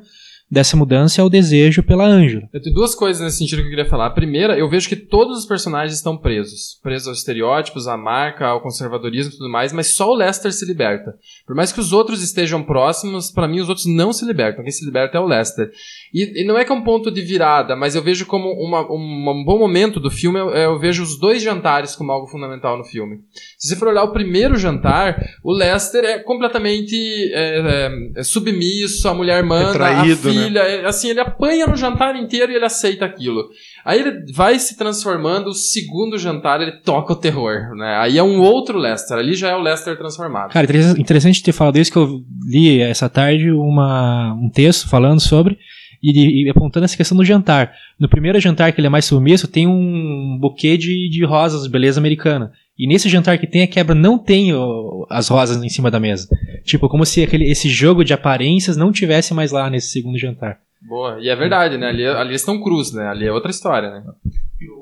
Speaker 3: dessa mudança é o desejo pela Ângela.
Speaker 2: Eu tenho duas coisas nesse sentido que eu queria falar. A primeira, eu vejo que todos os personagens estão presos. Presos aos estereótipos, à marca, ao conservadorismo e tudo mais, mas só o Lester se liberta. Por mais que os outros estejam próximos, pra mim os outros não se libertam. Quem se liberta é o Lester. E, e não é que é um ponto de virada, mas eu vejo como uma- uma- um bom momento do filme, eu, eu vejo os dois jantares como algo fundamental no filme. Se você for olhar o primeiro jantar, o Lester é completamente é, é, é submisso, a mulher manda,
Speaker 1: Retraído, né?
Speaker 2: é, assim, ele apanha no jantar inteiro e ele aceita aquilo. Aí ele vai se transformando, o segundo jantar ele toca o terror, né? Aí é um outro Lester, ali já é o Lester transformado.
Speaker 3: Cara, interessa- interessante ter falado isso, que eu li essa tarde uma, um texto falando sobre e, e apontando essa questão do jantar. No primeiro jantar, que ele é mais submisso, tem um buquê de, de rosas, beleza americana. E nesse jantar que tem a quebra, não tem o- as rosas em cima da mesa. Tipo, como se aquele, esse jogo de aparências não tivesse mais lá nesse segundo jantar.
Speaker 2: Boa, e é verdade, né? Ali, ali eles estão cruz, né? Ali é outra história, né?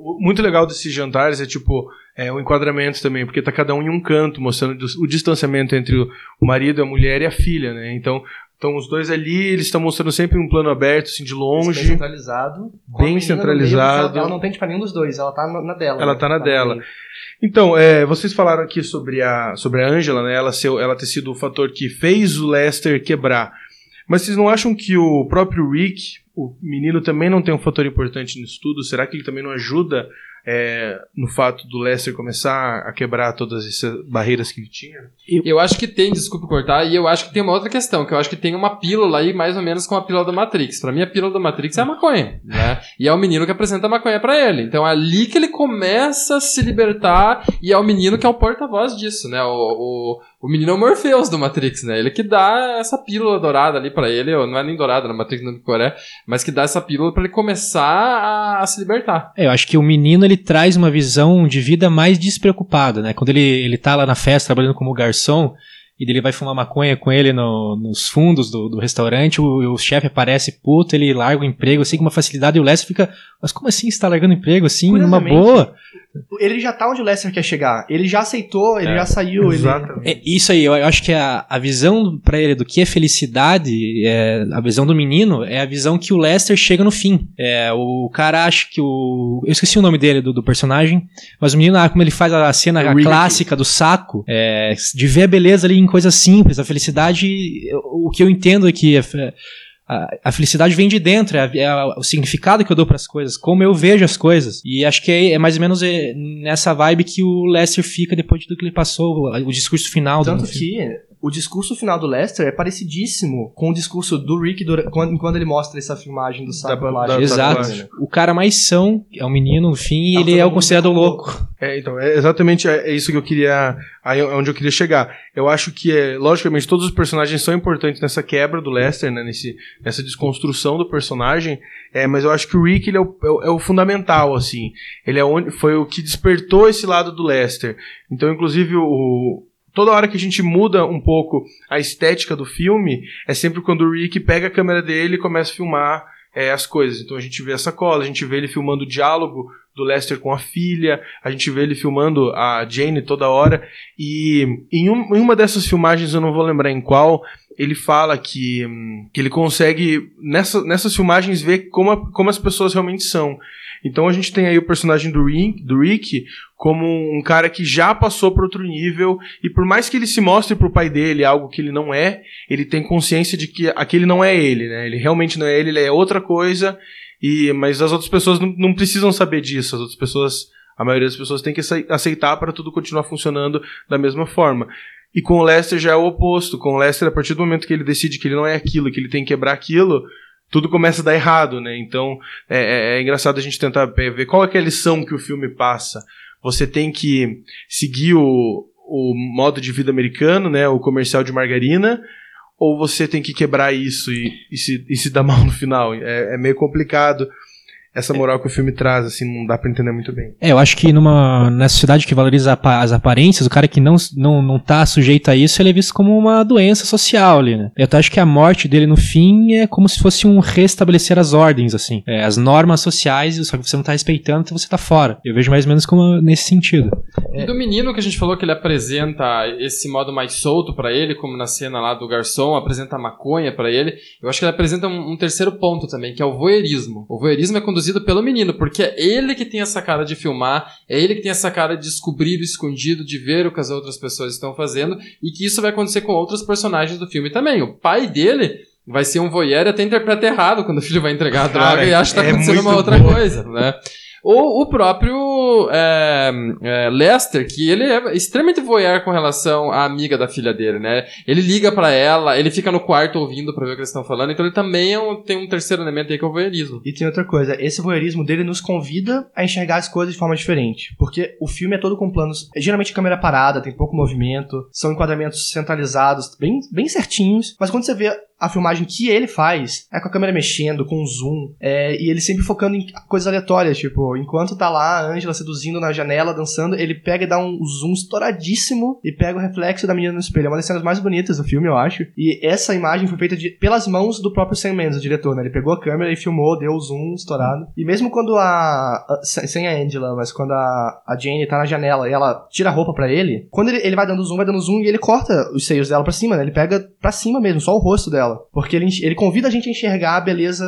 Speaker 1: O muito legal desses jantares é tipo é, o enquadramento também, porque tá cada um em um canto, mostrando o distanciamento entre o, marido, a mulher e a filha, né? Então, estão os dois ali, eles estão mostrando sempre um plano aberto, assim, de
Speaker 4: Bem
Speaker 1: longe.
Speaker 4: centralizado.
Speaker 1: Bem
Speaker 4: no meio,
Speaker 1: centralizado.
Speaker 4: porque Ela, ela não tem tipo nenhum dos dois, ela tá na, dela.
Speaker 1: Ela
Speaker 4: né?
Speaker 1: tá na
Speaker 4: no
Speaker 1: dela.
Speaker 4: meio.
Speaker 1: Então, é, vocês falaram aqui sobre a, sobre a Angela, né? Ela, ela ter sido o fator que fez o Lester quebrar. Mas vocês não acham que o próprio Rick, o menino, também não tem um fator importante nisso tudo? Será que ele também não ajuda é, no fato do Lester começar a quebrar todas essas barreiras que ele tinha?
Speaker 2: Eu acho que tem, desculpe cortar, e eu acho que tem uma outra questão, que eu acho que tem uma pílula aí, mais ou menos com a pílula da Matrix. Pra mim, a pílula da Matrix é a maconha, né? E é o menino que apresenta a maconha pra ele. Então é ali que ele começa a se libertar, e é o menino que é o porta-voz disso, né? O, o, o menino é o Morpheus do Matrix, né? Ele que dá essa pílula dourada ali pra ele, ou não é nem dourada na Matrix no Coreia, mas que dá essa pílula pra ele começar a, a se libertar.
Speaker 3: É, eu acho que o menino ele traz uma visão de vida mais despreocupada, né? Quando ele, ele tá lá na festa trabalhando como garçom e ele vai fumar maconha com ele no- nos fundos do, do restaurante, o, o chefe aparece puto, ele larga o emprego assim com uma facilidade e o Lester fica, mas como assim você tá largando emprego assim, numa boa?
Speaker 4: Ele já tá onde o Lester quer chegar. Ele já aceitou, ele
Speaker 3: É,
Speaker 4: já saiu. Ele...
Speaker 1: Exatamente.
Speaker 3: É isso aí, eu, acho que a, a visão pra ele do que é felicidade, é, a visão do menino, é a visão que o Lester chega no fim. É, o cara acha que o. Eu esqueci o nome dele, do, do personagem, mas o menino, ah, como ele faz a cena
Speaker 1: É o Rick.
Speaker 3: clássica do saco, é, de ver a beleza ali em coisas simples, a felicidade. O que eu entendo é que. é, a- felicidade vem de dentro, é, é o significado que eu dou pras coisas, como eu vejo as coisas. E acho que é, é mais ou menos é, nessa vibe que o Lester fica depois de tudo que ele passou, o, o discurso final do
Speaker 4: Tanto que o discurso final do Lester é parecidíssimo com o discurso do Rick dura- quando, quando ele mostra essa filmagem do saco
Speaker 1: Da- da-
Speaker 3: Exato.
Speaker 1: tatuagem.
Speaker 3: O cara mais são é um menino, no fim, e ele é o considerado
Speaker 4: como
Speaker 3: louco.
Speaker 1: É, então, é exatamente é, é isso que eu queria. Aí é onde eu queria chegar. Eu acho que, é, logicamente, todos os personagens são importantes nessa quebra do Lester, né? Nesse, nessa desconstrução do personagem. É, mas eu acho que o Rick ele é, o, é o- é o fundamental, assim. Ele é onde, foi o que despertou esse lado do Lester. Então, inclusive, o. Toda hora que a gente muda um pouco a estética do filme, é sempre quando o Rick pega a câmera dele e começa a filmar é, as coisas. Então a gente vê essa cola, a gente vê ele filmando o diálogo do Lester com a filha, a gente vê ele filmando a Jane toda hora. E em, um- em uma dessas filmagens, eu não vou lembrar em qual, ele fala que, que ele consegue, nessa, nessas filmagens, ver como, a- como as pessoas realmente são. Então a gente tem aí o personagem do Rick, do Rick como um cara que já passou para outro nível e por mais que ele se mostre pro pai dele algo que ele não é, ele tem consciência de que aquele não é ele, né? Ele realmente não é ele, ele é outra coisa. E mas as outras pessoas não, não precisam saber disso. As outras pessoas, a maioria das pessoas tem que acei- aceitar para tudo continuar funcionando da mesma forma. E com o Lester já é o oposto. Com o Lester, a partir do momento que ele decide que ele não é aquilo, que ele tem que quebrar aquilo, tudo começa a dar errado, né? Então é, é- é engraçado a gente tentar ver qual é, é a lição que o filme passa. Você tem que seguir o, o modo de vida americano, né? O comercial de margarina, ou você tem que quebrar isso e, e se, e se dar mal no final. É, é meio complicado essa moral que o filme traz, assim, não dá pra entender muito bem.
Speaker 3: É, eu acho que numa, nessa sociedade que valoriza as aparências, o cara que não, não, não tá sujeito a isso, ele é visto como uma doença social ali, né? Eu até acho que a morte dele no fim é como se fosse um restabelecer as ordens, assim. É, as normas sociais, só que você não tá respeitando, então você tá fora. Eu vejo mais ou menos como nesse sentido.
Speaker 2: E do menino que a gente falou que ele apresenta esse modo mais solto pra ele, como na cena lá do garçom, apresenta a maconha pra ele. Eu acho que ele apresenta um, um terceiro ponto também, que é o voyeurismo. O voyeurismo é conduzido pelo menino, porque é ele que tem essa cara de filmar, é ele que tem essa cara de descobrir o escondido, de ver o que as outras pessoas estão fazendo, e que isso vai acontecer com outros personagens do filme também. O pai dele vai ser um voyeur e até interpreta errado quando o filho vai entregar a
Speaker 1: Cara,
Speaker 2: droga e acha que tá
Speaker 1: é
Speaker 2: acontecendo uma outra
Speaker 1: boa.
Speaker 2: coisa, né? Ou o próprio é, é, Lester, que ele é extremamente voyeur com relação à amiga da filha dele, né? Ele liga pra ela, ele fica no quarto ouvindo pra ver o que eles estão falando, então ele também é um- tem um terceiro elemento aí que é o voyeurismo.
Speaker 4: E tem outra coisa, esse voyeurismo dele nos convida a enxergar as coisas de forma diferente. Porque o filme é todo com planos. Geralmente câmera parada, tem pouco movimento, são enquadramentos centralizados, bem, bem certinhos. Mas quando você vê a filmagem que ele faz, é com a câmera mexendo, com zoom, é, e ele sempre focando em coisas aleatórias, tipo, enquanto tá lá a Angela seduzindo na janela, dançando, ele pega e dá um zoom estouradíssimo e pega o reflexo da menina no espelho. É uma das cenas mais bonitas do filme, eu acho. E essa imagem foi feita de- pelas mãos do próprio Sam Mendes, o diretor, né? Ele pegou a câmera e filmou, deu o zoom estourado. E mesmo quando a... a- sem a Angela, mas quando a, a Jane tá na janela e ela tira a roupa pra ele, quando ele, ele vai dando zoom, vai dando zoom e ele corta os seios dela pra cima, né? Ele pega pra cima mesmo, só o rosto dela. Porque ele, ele convida a gente a enxergar a beleza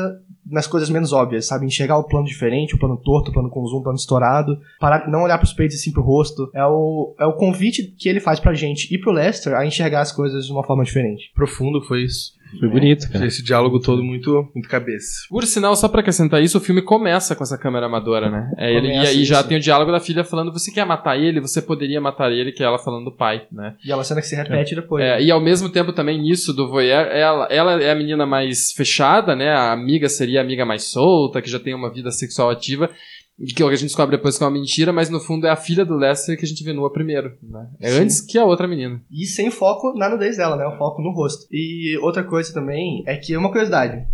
Speaker 4: nas coisas menos óbvias, sabe? Enxergar o plano diferente, o plano torto, o plano com zoom, o plano estourado. Parar, não olhar pros peitos e sim pro rosto. É o, é o convite que ele faz pra gente e pro Lester a enxergar as coisas de uma forma diferente.
Speaker 1: Profundo foi isso.
Speaker 3: Foi bonito, cara.
Speaker 1: Esse diálogo todo muito, muito cabeça.
Speaker 2: Por sinal, só pra acrescentar isso, o filme começa com essa câmera amadora, né? É ele, e aí já tem o diálogo da filha falando: você quer matar ele? Você poderia matar ele, que é ela falando do pai, né?
Speaker 4: E é uma cena que se repete depois.
Speaker 2: É, e ao mesmo tempo também nisso do voyeur, ela, ela é a menina mais fechada, né? A amiga seria a amiga mais solta, que já tem uma vida sexual ativa. Que a gente descobre depois que é uma mentira, mas no fundo é a filha do Lester que a gente vê nua primeiro. Né? É
Speaker 4: Sim.
Speaker 2: antes que a outra menina.
Speaker 4: E sem foco na nudez dela, né? O foco no rosto. E outra coisa também é que, uma curiosidade.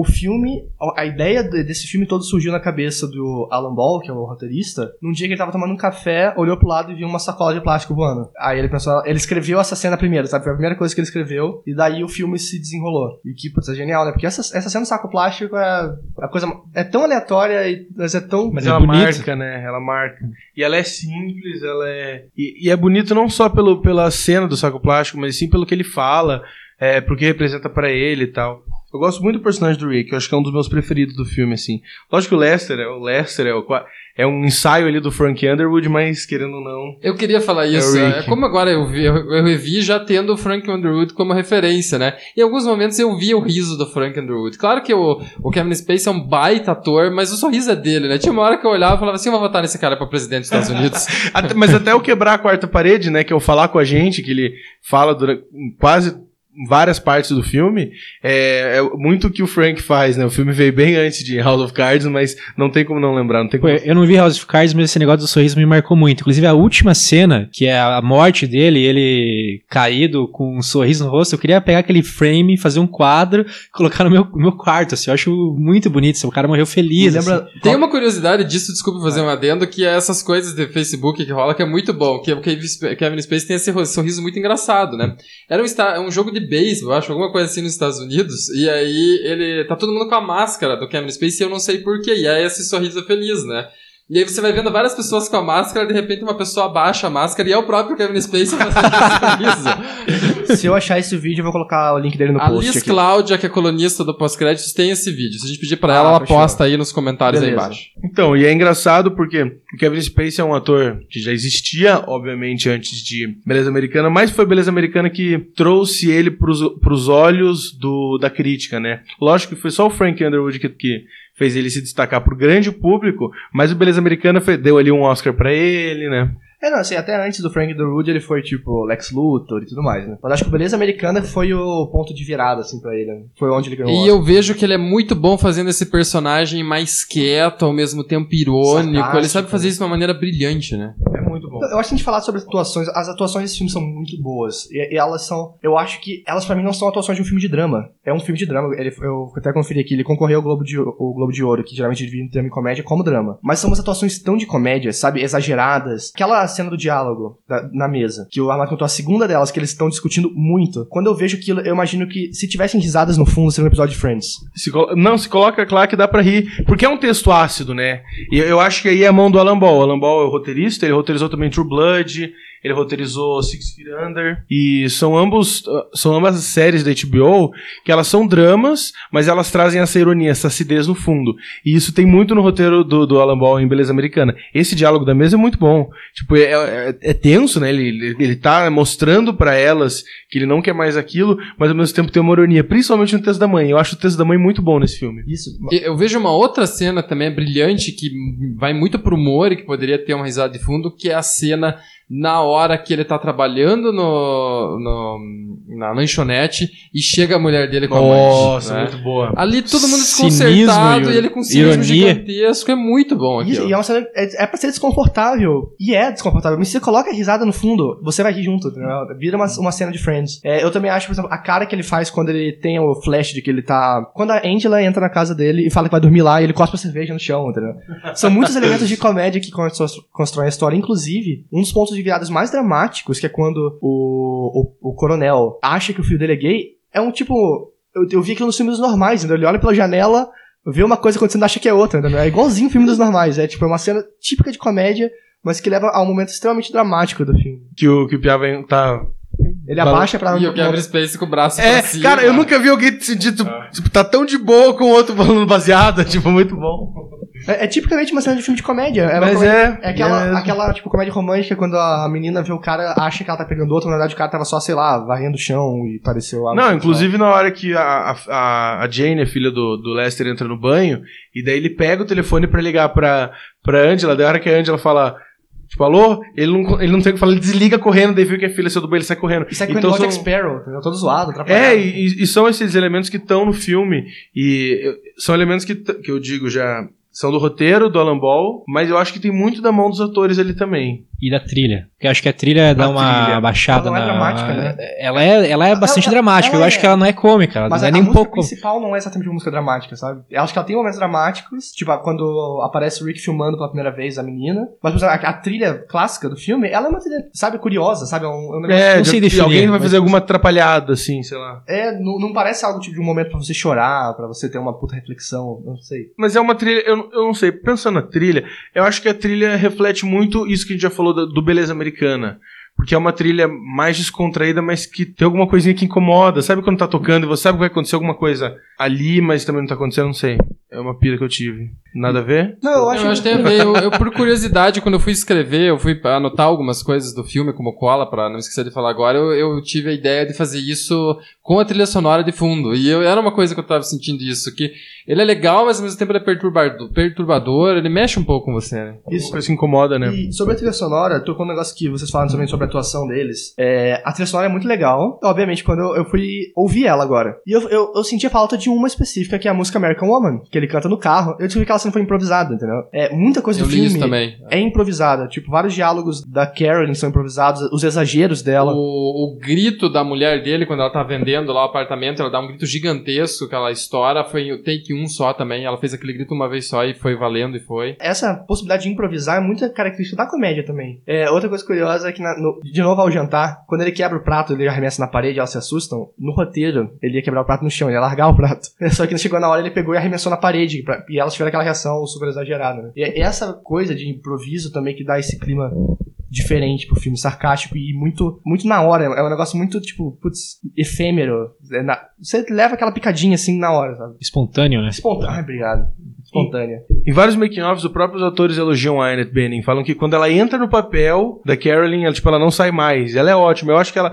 Speaker 4: O filme, a ideia de- desse filme todo surgiu na cabeça do Alan Ball, que é o roteirista, num dia que ele tava tomando um café, olhou pro lado e viu uma sacola de plástico voando. Aí ele pensou, ele escreveu essa cena primeiro, sabe? Foi a primeira coisa que ele escreveu, e daí o filme se desenrolou. E que, putz, é genial, né? Porque essa, essa cena do saco plástico é a coisa. É tão aleatória, e, mas é tão.
Speaker 1: Mas
Speaker 3: É
Speaker 1: ela
Speaker 3: bonito.
Speaker 1: marca, né? Ela marca. E ela é simples, ela é. E, e é bonito não só pelo, pela cena do saco plástico, mas sim pelo que ele fala, é, pro que representa pra ele e tal. Eu gosto muito do personagem do Rick, eu acho que é um dos meus preferidos do filme, assim. Lógico que o Lester é o Lester, é, o, é um ensaio ali do Frank Underwood, mas querendo ou não.
Speaker 2: Eu queria falar isso.
Speaker 1: É o
Speaker 2: É,
Speaker 1: Rick.
Speaker 2: como agora eu, vi, eu, eu revi já tendo o Frank Underwood como referência, né? Em alguns momentos eu via o riso do Frank Underwood. Claro que o, o Kevin Spacey é um baita ator, mas o sorriso é dele, né? Tinha uma hora que eu olhava e falava assim, eu vou votar nesse cara pra presidente dos Estados Unidos.
Speaker 1: Até- mas até eu quebrar a quarta parede, né? Que é o falar com a gente, que ele fala durante quase várias partes do filme, é, é muito o que o Frank faz, né? O filme veio bem antes de House of Cards, mas não tem como não lembrar, não tem como.
Speaker 3: eu não vi House of Cards, mas esse negócio do sorriso me marcou muito. Inclusive, a última cena, que é a morte dele, ele caído com um sorriso no rosto, eu queria pegar aquele frame, fazer um quadro, colocar no meu, no meu quarto, assim. Eu acho muito bonito. assim, O cara morreu feliz. Assim.
Speaker 4: lembra,
Speaker 2: Tem uma curiosidade disso, desculpa fazer um adendo, que é essas coisas de Facebook que rola, que é muito bom. Que o Kevin Sp- Kevin Spacey tem esse sorriso muito engraçado, né? Era um, um jogo de beisebol, acho, alguma coisa assim nos Estados Unidos. E aí ele. Tá todo mundo com a máscara do Kevin Spacey e eu não sei porquê. E aí esse sorriso feliz, né? E aí você vai vendo várias pessoas com a máscara, de repente uma pessoa abaixa a máscara e é o próprio Kevin Spacey fazendo sorriso.
Speaker 4: Se eu achar esse vídeo, eu vou colocar o link dele no
Speaker 2: A
Speaker 4: post
Speaker 2: Liz
Speaker 4: aqui.
Speaker 2: Cláudia, que é colunista do pós-créditos, tem esse vídeo. Se a gente pedir pra
Speaker 4: Ah,
Speaker 2: ela, ela posta aí nos comentários aí
Speaker 4: Beleza.
Speaker 2: embaixo.
Speaker 1: Então, e é engraçado porque o Kevin Spacey é um ator que já existia, obviamente, antes de Beleza Americana, mas foi Beleza Americana que trouxe ele pros, pros olhos do, da crítica, né? Lógico que foi só o Frank Underwood que, que fez ele se destacar pro grande público, mas o Beleza Americana fe- deu ali um Oscar pra ele, né?
Speaker 4: É, não, assim, até antes do Frank Underwood ele foi, tipo, Lex Luthor e tudo mais, né? Mas acho que o Beleza Americana foi o ponto de virada, assim, pra ele, né? Foi onde ele ganhou o
Speaker 2: E
Speaker 4: Oscar.
Speaker 2: eu vejo que ele é muito bom fazendo esse personagem mais quieto, ao mesmo tempo irônico.
Speaker 4: Sarcástico.
Speaker 2: Ele sabe fazer isso de uma maneira brilhante, né?
Speaker 1: É muito bom.
Speaker 4: Eu acho que a gente falar sobre atuações, as atuações desse filme são muito boas. E, e elas são. Eu acho que elas pra mim não são atuações de um filme de drama. É um filme de drama. Ele, eu até conferi aqui, ele concorreu ao Globo de, o Globo de Ouro, que geralmente divide em drama e comédia, como drama. Mas são umas atuações tão de comédia, sabe? Exageradas. Aquela cena do diálogo da- na mesa, que o Armado contou a segunda delas, que eles estão discutindo muito. Quando eu vejo aquilo, eu imagino que se tivessem risadas no fundo, seria um episódio de Friends.
Speaker 1: Se não, se coloca claro que dá pra rir, porque é um texto ácido, né? E eu, acho que aí é a mão do Alan Ball. O Alan Ball é o roteirista, ele roteirizou também True Blood, ele roteirizou Six Feet Under, e são ambos, ah, são ambas as séries da HBO que elas são dramas, mas elas trazem essa ironia, essa acidez no fundo. E isso tem muito no roteiro do, do Alan Ball em Beleza Americana. Esse diálogo da mesa é muito bom. Tipo, é, é- é tenso, né? Ele, ele, ele tá mostrando pra elas que ele não quer mais aquilo, mas ao mesmo tempo tem uma ironia, principalmente no texto da mãe. Eu acho o texto da mãe muito bom nesse filme.
Speaker 4: Isso.
Speaker 2: Eu vejo uma outra cena também brilhante que vai muito pro humor e que poderia ter uma risada de fundo, que é a cena na hora que ele tá trabalhando no, no- na lanchonete e chega a mulher dele com a
Speaker 1: Nossa,
Speaker 2: mãe. né?
Speaker 1: muito boa.
Speaker 2: Ali todo mundo desconcertado
Speaker 3: e
Speaker 2: e ele com cinismo
Speaker 3: ironia.
Speaker 2: gigantesco. É muito bom
Speaker 4: E,
Speaker 2: aquilo.
Speaker 4: e é uma cena. É, é pra ser desconfortável. E é desconfortável. Mas se você coloca a risada no fundo, você vai rir junto, entendeu? Vira uma, uma cena de Friends. É, eu também acho, por exemplo, a cara que ele faz quando ele tem o flash de que ele tá. Quando a Angela entra na casa dele e fala que vai dormir lá e ele cospe a cerveja no chão, entendeu? São muitos elementos de comédia que constro- constroem a história. Inclusive, um dos pontos de viradas mais dramáticos, que é quando o, o, o coronel acha que o filho dele é gay, é um tipo. Eu, eu vi aquilo nos filmes normais, entendeu? Ele olha pela janela vê uma coisa acontecendo e acha que é outra, entendeu? É igualzinho o filme dos normais. É tipo, é uma cena típica de comédia, mas que leva a um momento extremamente dramático do filme.
Speaker 1: Que o, que o Piava tá.
Speaker 4: Ele abaixa pra.
Speaker 2: E o Kevin Spacey com o braço
Speaker 1: É,
Speaker 2: pra cima.
Speaker 1: cara, eu nunca vi alguém se sentir, tipo, tá tão de boa com o outro falando baseado, tipo, muito bom.
Speaker 4: É, é tipicamente uma cena de filme de comédia. É,
Speaker 1: Mas
Speaker 4: comédia-
Speaker 1: é.
Speaker 4: é aquela,
Speaker 1: é
Speaker 4: aquela, tipo, comédia romântica quando a menina vê o cara, acha que ela tá pegando outro, na verdade o cara tava só, sei lá, varrendo o chão e pareceu algo
Speaker 1: Não,
Speaker 4: sexual.
Speaker 1: inclusive na hora que a, a, a Jane, a filha do, do Lester, entra no banho, e daí ele pega o telefone pra ligar pra, pra Angela, daí a hora que a Angela fala, tipo, alô, ele não, ele não tem o que falar, ele desliga correndo, daí viu que a filha saiu do banho, ele sai correndo.
Speaker 4: Isso é com
Speaker 1: Então são-
Speaker 4: Sparrow, entendeu? Todo zoado, atrapalhado.
Speaker 1: É, e, e são esses elementos que estão no filme, e eu- são elementos que, que eu digo já, são do roteiro, do Alan Ball, mas eu acho que tem muito da mão dos atores ali também.
Speaker 3: E da trilha. Porque eu acho que a trilha dá uma
Speaker 1: trilha.
Speaker 3: baixada
Speaker 4: Ela não é
Speaker 3: na.
Speaker 4: dramática, né?
Speaker 3: Ela é, ela é bastante
Speaker 4: Ela-
Speaker 3: dramática.
Speaker 4: ela
Speaker 3: eu acho
Speaker 4: é.
Speaker 3: que ela não é cômica. Ela
Speaker 4: Mas
Speaker 3: não
Speaker 4: a,
Speaker 3: é
Speaker 4: a
Speaker 3: nem um
Speaker 4: música
Speaker 3: pouco.
Speaker 4: principal não é exatamente uma música dramática, sabe? Eu acho que ela tem momentos dramáticos, tipo quando aparece o Rick filmando pela primeira vez a menina. Mas, por exemplo, a, a trilha clássica do filme, ela é uma trilha, sabe, curiosa, sabe? É um, é um negócio.
Speaker 1: É,
Speaker 3: não sei
Speaker 1: de
Speaker 3: definir,
Speaker 1: alguém vai
Speaker 3: mas-
Speaker 1: fazer alguma atrapalhada, assim, sei lá.
Speaker 4: É, não, não parece algo tipo de um momento pra você chorar, pra você ter uma puta reflexão, não sei.
Speaker 1: Mas é uma trilha, eu, eu não sei, pensando na trilha, eu acho que a trilha reflete muito isso que a gente já falou do, do Beleza Americana. porque é uma trilha mais descontraída, mas que tem alguma coisinha que incomoda. Sabe quando tá tocando e você sabe que vai acontecer alguma coisa ali, mas também não tá acontecendo? Não sei. É uma pira que eu tive. Nada a ver?
Speaker 4: Não, eu
Speaker 2: Eu
Speaker 4: acho,
Speaker 2: acho que tem a ver. Eu, eu, por curiosidade, quando eu fui escrever, eu fui anotar algumas coisas do filme como cola, pra não esquecer de falar agora, eu, eu tive a ideia de fazer isso com a trilha sonora de fundo. E eu, era uma coisa que eu tava sentindo isso, que ele é legal, mas ao mesmo tempo ele é perturbador, perturbador ele mexe um pouco com você, né?
Speaker 1: Isso. coisa que incomoda, né?
Speaker 4: E sobre a trilha sonora, tocou um negócio que vocês falaram também sobre a atuação deles. É, a trilha sonora é muito legal. Obviamente, quando eu, eu fui ouvir ela agora. E eu, eu, eu senti a falta de uma específica, que é a música American Woman, que ele canta no carro. Eu descobri que ela não foi improvisada, entendeu? É, muita coisa
Speaker 2: Eu
Speaker 4: do filme
Speaker 2: também.
Speaker 4: é improvisada. Tipo, vários diálogos da Carolyn são improvisados, os exageros dela.
Speaker 2: O, o grito da mulher dele, quando ela tá vendendo lá o apartamento, ela dá um grito gigantesco que ela estoura. Foi o take um só também. Ela fez aquele grito uma vez só e foi valendo e foi.
Speaker 4: Essa possibilidade de improvisar é muita característica da comédia também. É, outra coisa curiosa é que, na- no- de novo ao jantar, quando ele quebra o prato, ele arremessa na parede elas se assustam. No roteiro, ele ia quebrar o prato no chão, ele ia largar o prato. Só que chegou na hora, ele pegou e arremessou na parede. Pra- e elas tiveram aquela reação super exagerada. Né? E é essa coisa de improviso também que dá esse clima diferente pro filme, sarcástico e muito, muito na hora. É um negócio muito, tipo, putz, efêmero. É na- você leva aquela picadinha assim na hora, sabe?
Speaker 3: Espontâneo, né?
Speaker 4: Espontânea. Ai, obrigado. Espontânea.
Speaker 1: Em vários making-offs, os próprios atores elogiam a Annette Bening. Falam que quando ela entra no papel da Carolyn, ela, tipo, ela não sai mais. Ela é ótima. Eu acho que ela...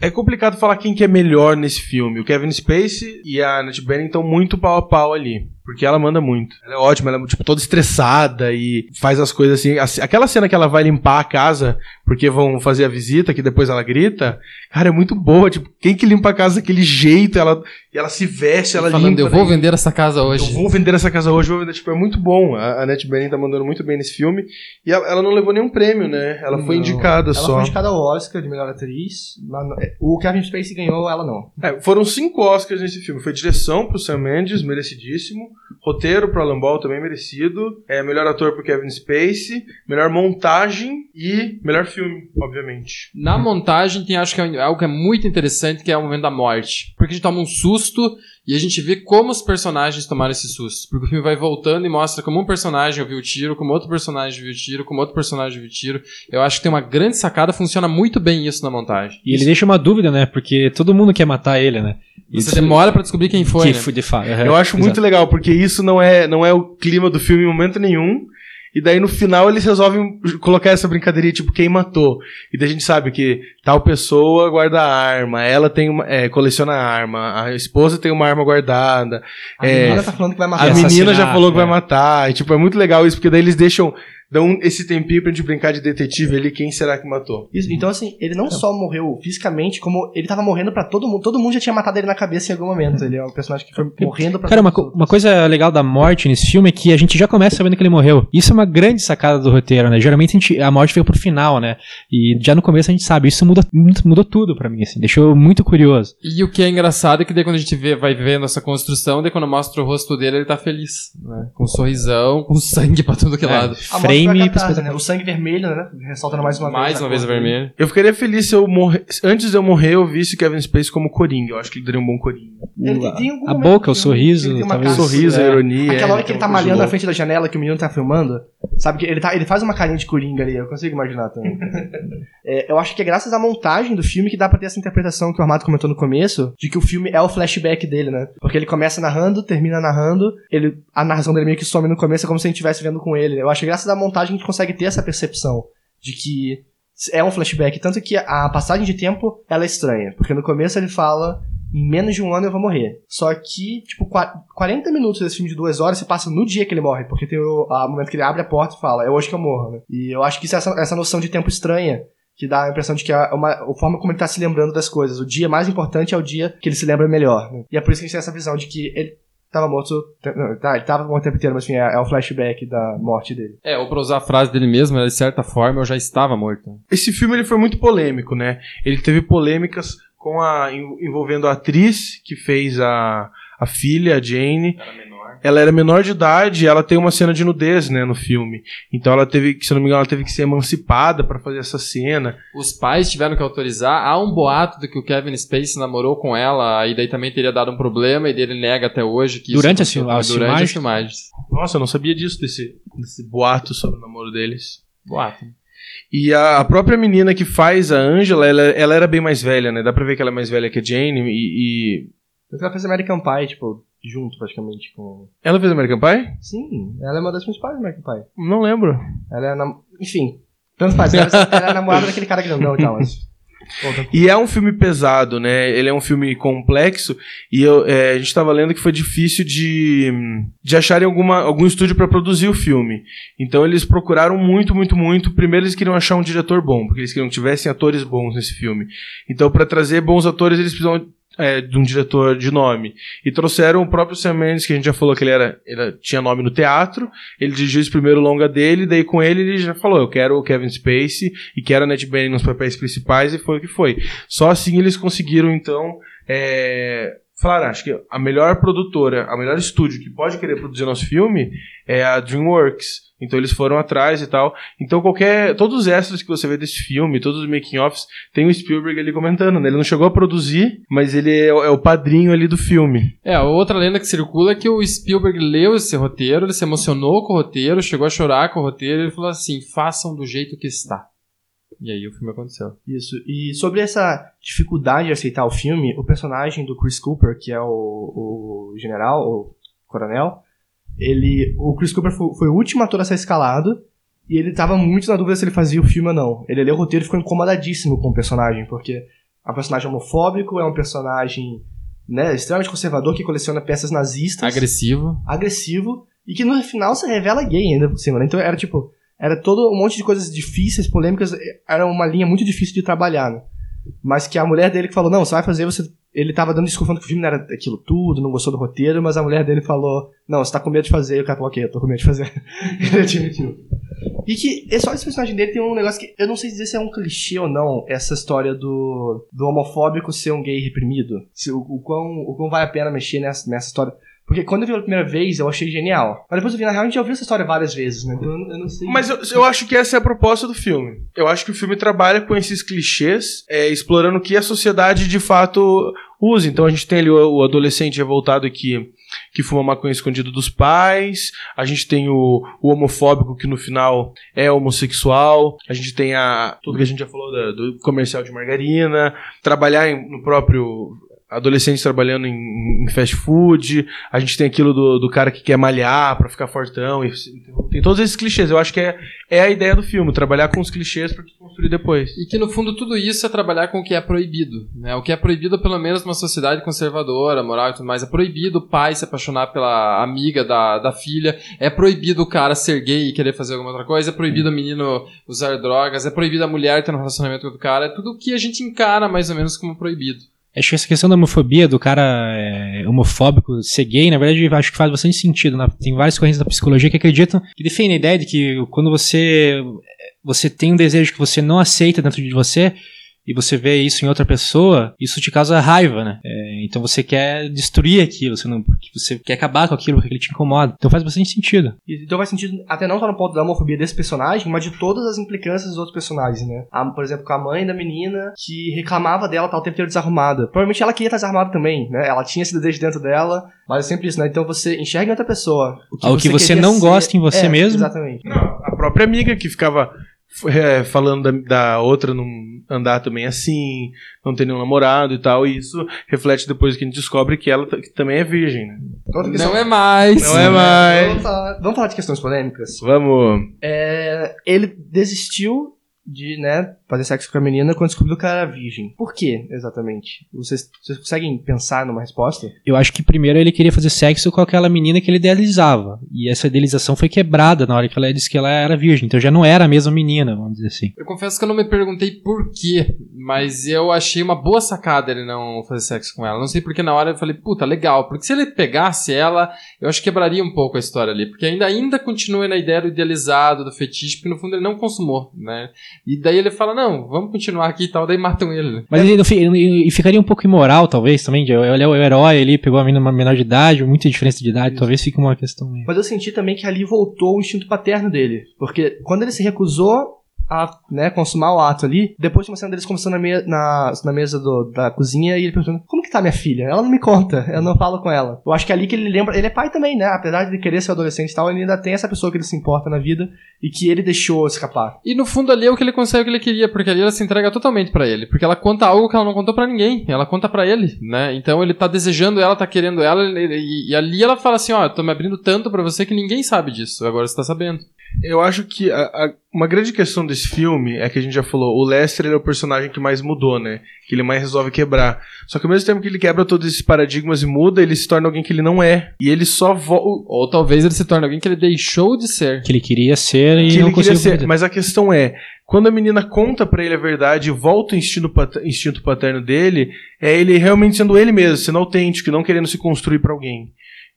Speaker 1: É complicado falar quem que é melhor nesse filme. O Kevin Spacey e a Annette Bening estão muito pau a pau ali. Porque ela manda muito. Ela é ótima, ela é, tipo, toda estressada e faz as coisas assim. Assim, Aquela cena que ela vai limpar a casa porque vão fazer a visita, que depois ela grita, cara, é muito boa. Tipo, quem que limpa a casa daquele jeito? Ela, e ela se veste, ela
Speaker 2: Falando,
Speaker 1: limpa.
Speaker 2: eu vou
Speaker 1: daí-
Speaker 2: vender essa casa hoje.
Speaker 1: eu vou vender essa casa hoje, vou vender, tipo, é muito bom. A a Annette Bening tá mandando muito bem nesse filme. E ela, ela não levou nenhum prêmio, né? Ela foi
Speaker 4: Não.
Speaker 1: indicada
Speaker 4: Ela
Speaker 1: só.
Speaker 4: foi indicada ao Oscar de melhor atriz. é, O Kevin Spacey ganhou, ela não.
Speaker 1: É, foram cinco Oscars nesse filme. Foi direção pro Sam Mendes, merecidíssimo. Roteiro pro Alan Ball, também merecido. É, melhor ator pro Kevin Spacey. Melhor montagem e melhor filme, obviamente.
Speaker 2: Na montagem tem acho que é algo que é muito interessante, que é o momento da morte. Porque a gente toma um susto e a gente vê como os personagens tomaram esse susto. Porque o filme vai voltando e mostra como um personagem ouviu o tiro, como outro personagem viu o tiro, como outro personagem viu o tiro. Eu acho que tem uma grande sacada, funciona muito bem isso na montagem.
Speaker 3: E ele deixa uma dúvida, né? Porque todo mundo quer matar ele, né? E
Speaker 2: Você demora pra descobrir quem foi,
Speaker 3: que
Speaker 2: né?
Speaker 3: foi de fato. aham,
Speaker 1: Eu acho
Speaker 3: exato.
Speaker 1: muito legal, porque isso não é, não é o clima do filme em momento nenhum. E daí no final eles resolvem colocar essa brincadeirinha, tipo, quem matou. E daí a gente sabe que tal pessoa guarda a arma, ela tem uma, é, coleciona a arma, a esposa tem uma arma guardada.
Speaker 4: A
Speaker 1: É,
Speaker 4: menina tá falando que vai matar
Speaker 1: A menina já falou que
Speaker 3: é.
Speaker 1: vai matar. E, tipo, é muito legal isso, porque daí eles deixam. Dão esse tempinho pra gente brincar de detetive ali, quem será que matou?
Speaker 4: Isso, Então, assim, ele não só morreu fisicamente, como ele tava morrendo pra todo mundo. Todo mundo já tinha matado ele na cabeça em algum momento. Ele é um personagem que foi morrendo pra
Speaker 3: Cara, uma, co- uma coisa legal da morte nesse filme é que a gente já começa sabendo que ele morreu. Isso é uma grande sacada do roteiro, né? Geralmente a, gente- a morte fica pro final, né? E já no começo a gente sabe. Isso muda, mudou tudo pra mim, assim. Deixou muito curioso.
Speaker 2: E o que é engraçado é que daí quando a gente vê, vai vendo essa construção, daí quando mostra o rosto dele, ele tá feliz, né? Com um sorrisão, com sangue pra tudo que é lado.
Speaker 4: A a catarse, né? O sangue vermelho, né? Ressaltando mais uma vez.
Speaker 2: Mais
Speaker 4: a
Speaker 2: uma vez vermelho.
Speaker 1: Eu ficaria feliz se eu morrer. Antes de eu morrer, eu visse Kevin Spacey como Coringa. Eu acho que ele daria um bom Coringa.
Speaker 4: Ele tem- tem algum
Speaker 3: a boca,
Speaker 4: que
Speaker 3: o sorriso,
Speaker 4: ele tem uma
Speaker 1: sorriso, a
Speaker 3: é.
Speaker 1: ironia.
Speaker 4: Aquela hora
Speaker 1: é,
Speaker 4: que ele tá
Speaker 1: coisa
Speaker 4: malhando na frente da janela que o menino tá filmando, sabe que ele, tá, ele faz uma carinha de coringa ali, eu consigo imaginar também. É, eu acho que é graças à montagem do filme que dá pra ter essa interpretação que o Armado comentou no começo, de que o filme é o flashback dele, né? Porque ele começa narrando, termina narrando, ele, a narração dele meio que some no começo, é como se a gente estivesse vendo com ele. Eu acho que graças à montagem a gente consegue ter essa percepção de que é um flashback, tanto que a passagem de tempo ela é estranha, porque no começo ele fala em menos de um ano eu vou morrer. Só que, tipo, qua- 40 minutos desse filme de duas horas se passa no dia que ele morre, porque tem o a momento que ele abre a porta e fala, é hoje que eu morro, né? E eu acho que isso é essa, essa noção de tempo estranha, que dá a impressão de que é uma, a forma como ele tá se lembrando das coisas. O dia mais importante é o dia que ele se lembra melhor, né? E é por isso que a gente tem essa visão de que ele tava morto, não, tá, ele tava morto o tempo inteiro, mas enfim, é, é o flashback da morte dele.
Speaker 2: É, ou pra usar a frase dele mesmo, de certa forma eu já estava morto.
Speaker 1: Esse filme ele foi muito polêmico, né? Ele teve polêmicas com a en- envolvendo a atriz que fez a, a filha, a Jane. Ela era menor de idade, e ela tem uma cena de nudez, né, no filme. Então ela teve, que, se não me engano, ela teve que ser emancipada pra fazer essa cena.
Speaker 2: Os pais tiveram que autorizar. Há um boato de que o Kevin Spacey namorou com ela, e daí também teria dado um problema, e dele nega até hoje que
Speaker 3: Durante
Speaker 2: isso
Speaker 3: as as
Speaker 2: Durante as
Speaker 3: filmagens?
Speaker 2: filmagens.
Speaker 1: Nossa, eu não sabia disso desse, desse boato sobre o namoro deles.
Speaker 2: Boato.
Speaker 1: E a, própria menina que faz a Angela, ela, ela era bem mais velha, né? Dá pra ver que ela é mais velha que a Jane e... e...
Speaker 4: Ela fez American Pie, tipo, junto praticamente com.
Speaker 1: Ela fez American Pie?
Speaker 4: Sim, ela é uma das principais do American Pie.
Speaker 1: Não lembro.
Speaker 4: Ela é. Nam... Enfim, tanto faz. Ela, ela é namorada daquele cara grandão e tal, mas.
Speaker 1: E é um filme pesado, né? Ele é um filme complexo e eu, é, a gente estava lendo que foi difícil de, de acharem alguma, algum estúdio para produzir o filme. Então eles procuraram muito, muito, muito. Primeiro eles queriam achar um diretor bom, porque eles queriam que tivessem atores bons nesse filme. Então para trazer bons atores eles precisam é, de um diretor de nome. E trouxeram o próprio Sam Mendes, que a gente já falou que ele era, ele tinha nome no teatro. Ele dirigiu esse primeiro longa dele, daí com ele ele já falou: Eu quero o Kevin Spacey e quero a Annette Bening nos papéis principais, e foi o que foi. Só assim eles conseguiram, então, é, falar: Acho que a melhor produtora, a melhor estúdio que pode querer produzir nosso filme é a Dreamworks. Então eles foram atrás e tal. Então qualquer. Todos os extras que você vê desse filme, todos os making-offs, tem o Spielberg ali comentando, né? Ele não chegou a produzir, mas ele é, o- é o padrinho ali do filme.
Speaker 2: É, outra lenda que circula é que o Spielberg leu esse roteiro, ele se emocionou com o roteiro, chegou a chorar com o roteiro e ele falou assim: façam do jeito que está. E aí o filme aconteceu.
Speaker 4: Isso. E sobre essa dificuldade de aceitar o filme, o personagem do Chris Cooper, que é o, o general, o coronel, ele. O Chris Cooper foi, foi o último ator a ser escalado. E ele tava muito na dúvida se ele fazia o filme ou não. Ele leu o roteiro e ficou incomodadíssimo com o personagem, porque é um personagem homofóbico, é um personagem né, extremamente conservador que coleciona peças nazistas
Speaker 2: Agressivo.
Speaker 4: agressivo e que no final se revela gay ainda por cima, né? Então era tipo, era todo um monte de coisas difíceis, polêmicas, era uma linha muito difícil de trabalhar, né? Mas que a mulher dele que falou, não, você vai fazer, você... Ele tava dando desculpa que o filme não era aquilo tudo, não gostou do roteiro, mas a mulher dele falou, não, você tá com medo de fazer, e o cara falou, ok, eu tô com medo de fazer. Ele admitiu. E que é só esse personagem dele tem um negócio que eu não sei dizer se é um clichê ou não, essa história do, do homofóbico ser um gay reprimido. Se, o, o, quão, o quão vale a pena mexer nessa, nessa história. Porque quando eu vi pela primeira vez, eu achei genial. Mas depois eu vi, na real, a gente já ouviu essa história várias vezes, né? Então eu, não- eu não sei.
Speaker 1: Mas eu, eu acho que essa é a proposta do filme. Eu acho que o filme trabalha com esses clichês, é, explorando o que a sociedade de fato usa. Então a gente tem ali o, o adolescente revoltado que, que fuma maconha escondido dos pais, a gente tem o, o homofóbico que no final é homossexual, a gente tem a tudo que a gente já falou da- do comercial de margarina, trabalhar em- no próprio adolescentes trabalhando em, em fast food, a gente tem aquilo do, do cara que quer malhar pra ficar fortão, e, tem todos esses clichês. Eu acho que é, é a ideia do filme, trabalhar com os clichês pra construir depois.
Speaker 2: E que no fundo tudo isso é trabalhar com o que é proibido. Né? O que é proibido, pelo menos numa sociedade conservadora, moral e tudo mais. É proibido o pai se apaixonar pela amiga da, da filha. É proibido o cara ser gay e querer fazer alguma outra coisa. É proibido o menino usar drogas. É proibido a mulher ter um relacionamento com outro cara. É tudo o que a gente encara mais ou menos como proibido.
Speaker 3: Acho que essa questão da homofobia, do cara é, homofóbico ser gay, na verdade, acho que faz bastante sentido. né? Tem várias correntes da psicologia que acreditam, que defendem a ideia de que quando você, você tem um desejo que você não aceita dentro de você, e você vê isso em outra pessoa, isso te causa raiva, né? É, então você quer destruir aquilo, você, não, porque você quer acabar com aquilo porque ele te incomoda. Então faz bastante sentido.
Speaker 4: E- Então faz sentido, até não só no ponto da homofobia desse personagem, mas de todas as implicâncias dos outros personagens, né? A- por exemplo, com a mãe da menina que reclamava dela estar o tempo inteiro desarrumada. Provavelmente ela queria estar desarrumada também, né? Ela tinha esse desejo dentro dela, mas é sempre isso, né? Então você enxerga em outra pessoa.
Speaker 3: Algo que você
Speaker 4: queria
Speaker 3: não gosta em você
Speaker 4: É,
Speaker 3: mesmo.
Speaker 4: Exatamente.
Speaker 1: A própria amiga que ficava é, falando da, da outra não andar também assim, não ter nenhum namorado e tal, e isso reflete depois que a gente descobre que ela que também é virgem, né?
Speaker 4: Outra questão-
Speaker 2: Não é mais.
Speaker 1: Não é mais.
Speaker 4: Vamos falar, vamos falar de questões polêmicas.
Speaker 1: Vamos.
Speaker 4: É, ele desistiu de, né, fazer sexo com a menina quando descobriu que ela era virgem. Por quê, exatamente? Vocês, vocês conseguem pensar numa resposta?
Speaker 3: Eu acho que primeiro ele queria fazer sexo com aquela menina que ele idealizava. E essa idealização foi quebrada na hora que ela disse que ela era virgem. Então já não era a mesma menina, vamos dizer assim.
Speaker 2: Eu confesso que eu não me perguntei por quê, mas eu achei uma boa sacada ele não fazer sexo com ela. Não sei porque na hora eu falei, puta, legal. Porque se ele pegasse ela, eu acho que quebraria um pouco a história ali. Porque ainda, ainda continua na ideia do idealizado, do fetiche, porque no fundo ele não consumou, né? E daí ele fala, não, vamos continuar aqui e tal, daí matam ele. né?
Speaker 3: Mas ele, não ele- e ficaria um pouco imoral, talvez, também. de- Ele é o herói ali, pegou a menina menor de idade, muita diferença de idade. Talvez fique uma questão meio.
Speaker 4: Mas eu senti também que ali voltou o instinto paterno dele. Porque quando ele se recusou a né, consumar o ato ali. Depois tinha uma cena deles conversando na, me na, na mesa do, da cozinha e ele perguntando: Como que tá minha filha? Ela não me conta, eu não falo com ela. Eu acho que é ali que ele lembra. Ele é pai também, né? Apesar de querer ser adolescente e tal, ele ainda tem essa pessoa que ele se importa na vida e que ele deixou escapar.
Speaker 2: E no fundo ali é o que ele consegue o que ele queria, porque ali ela se entrega totalmente pra ele. Porque ela conta algo que ela não contou pra ninguém. Ela conta pra ele, né? Então ele tá desejando ela, tá querendo ela, e, e ali ela fala assim: Ó, eu tô me abrindo tanto pra você que ninguém sabe disso. Agora você tá sabendo.
Speaker 1: Eu acho que a- a- uma grande questão desse filme é que a gente já falou, o Lester ele é o personagem que mais mudou, né? Que ele mais resolve quebrar. Só que ao mesmo tempo que ele quebra todos esses paradigmas e muda, ele se torna alguém que ele não é. E ele só volta.
Speaker 2: Ou talvez ele se torne alguém que ele deixou de ser.
Speaker 3: Que ele queria ser e
Speaker 1: que
Speaker 3: não
Speaker 1: ele queria
Speaker 3: conseguiu
Speaker 1: ser. Mas a questão é, quando a menina conta pra ele a verdade e volta o instinto, pat- instinto paterno dele, é ele realmente sendo ele mesmo, sendo autêntico, e não querendo se construir pra alguém.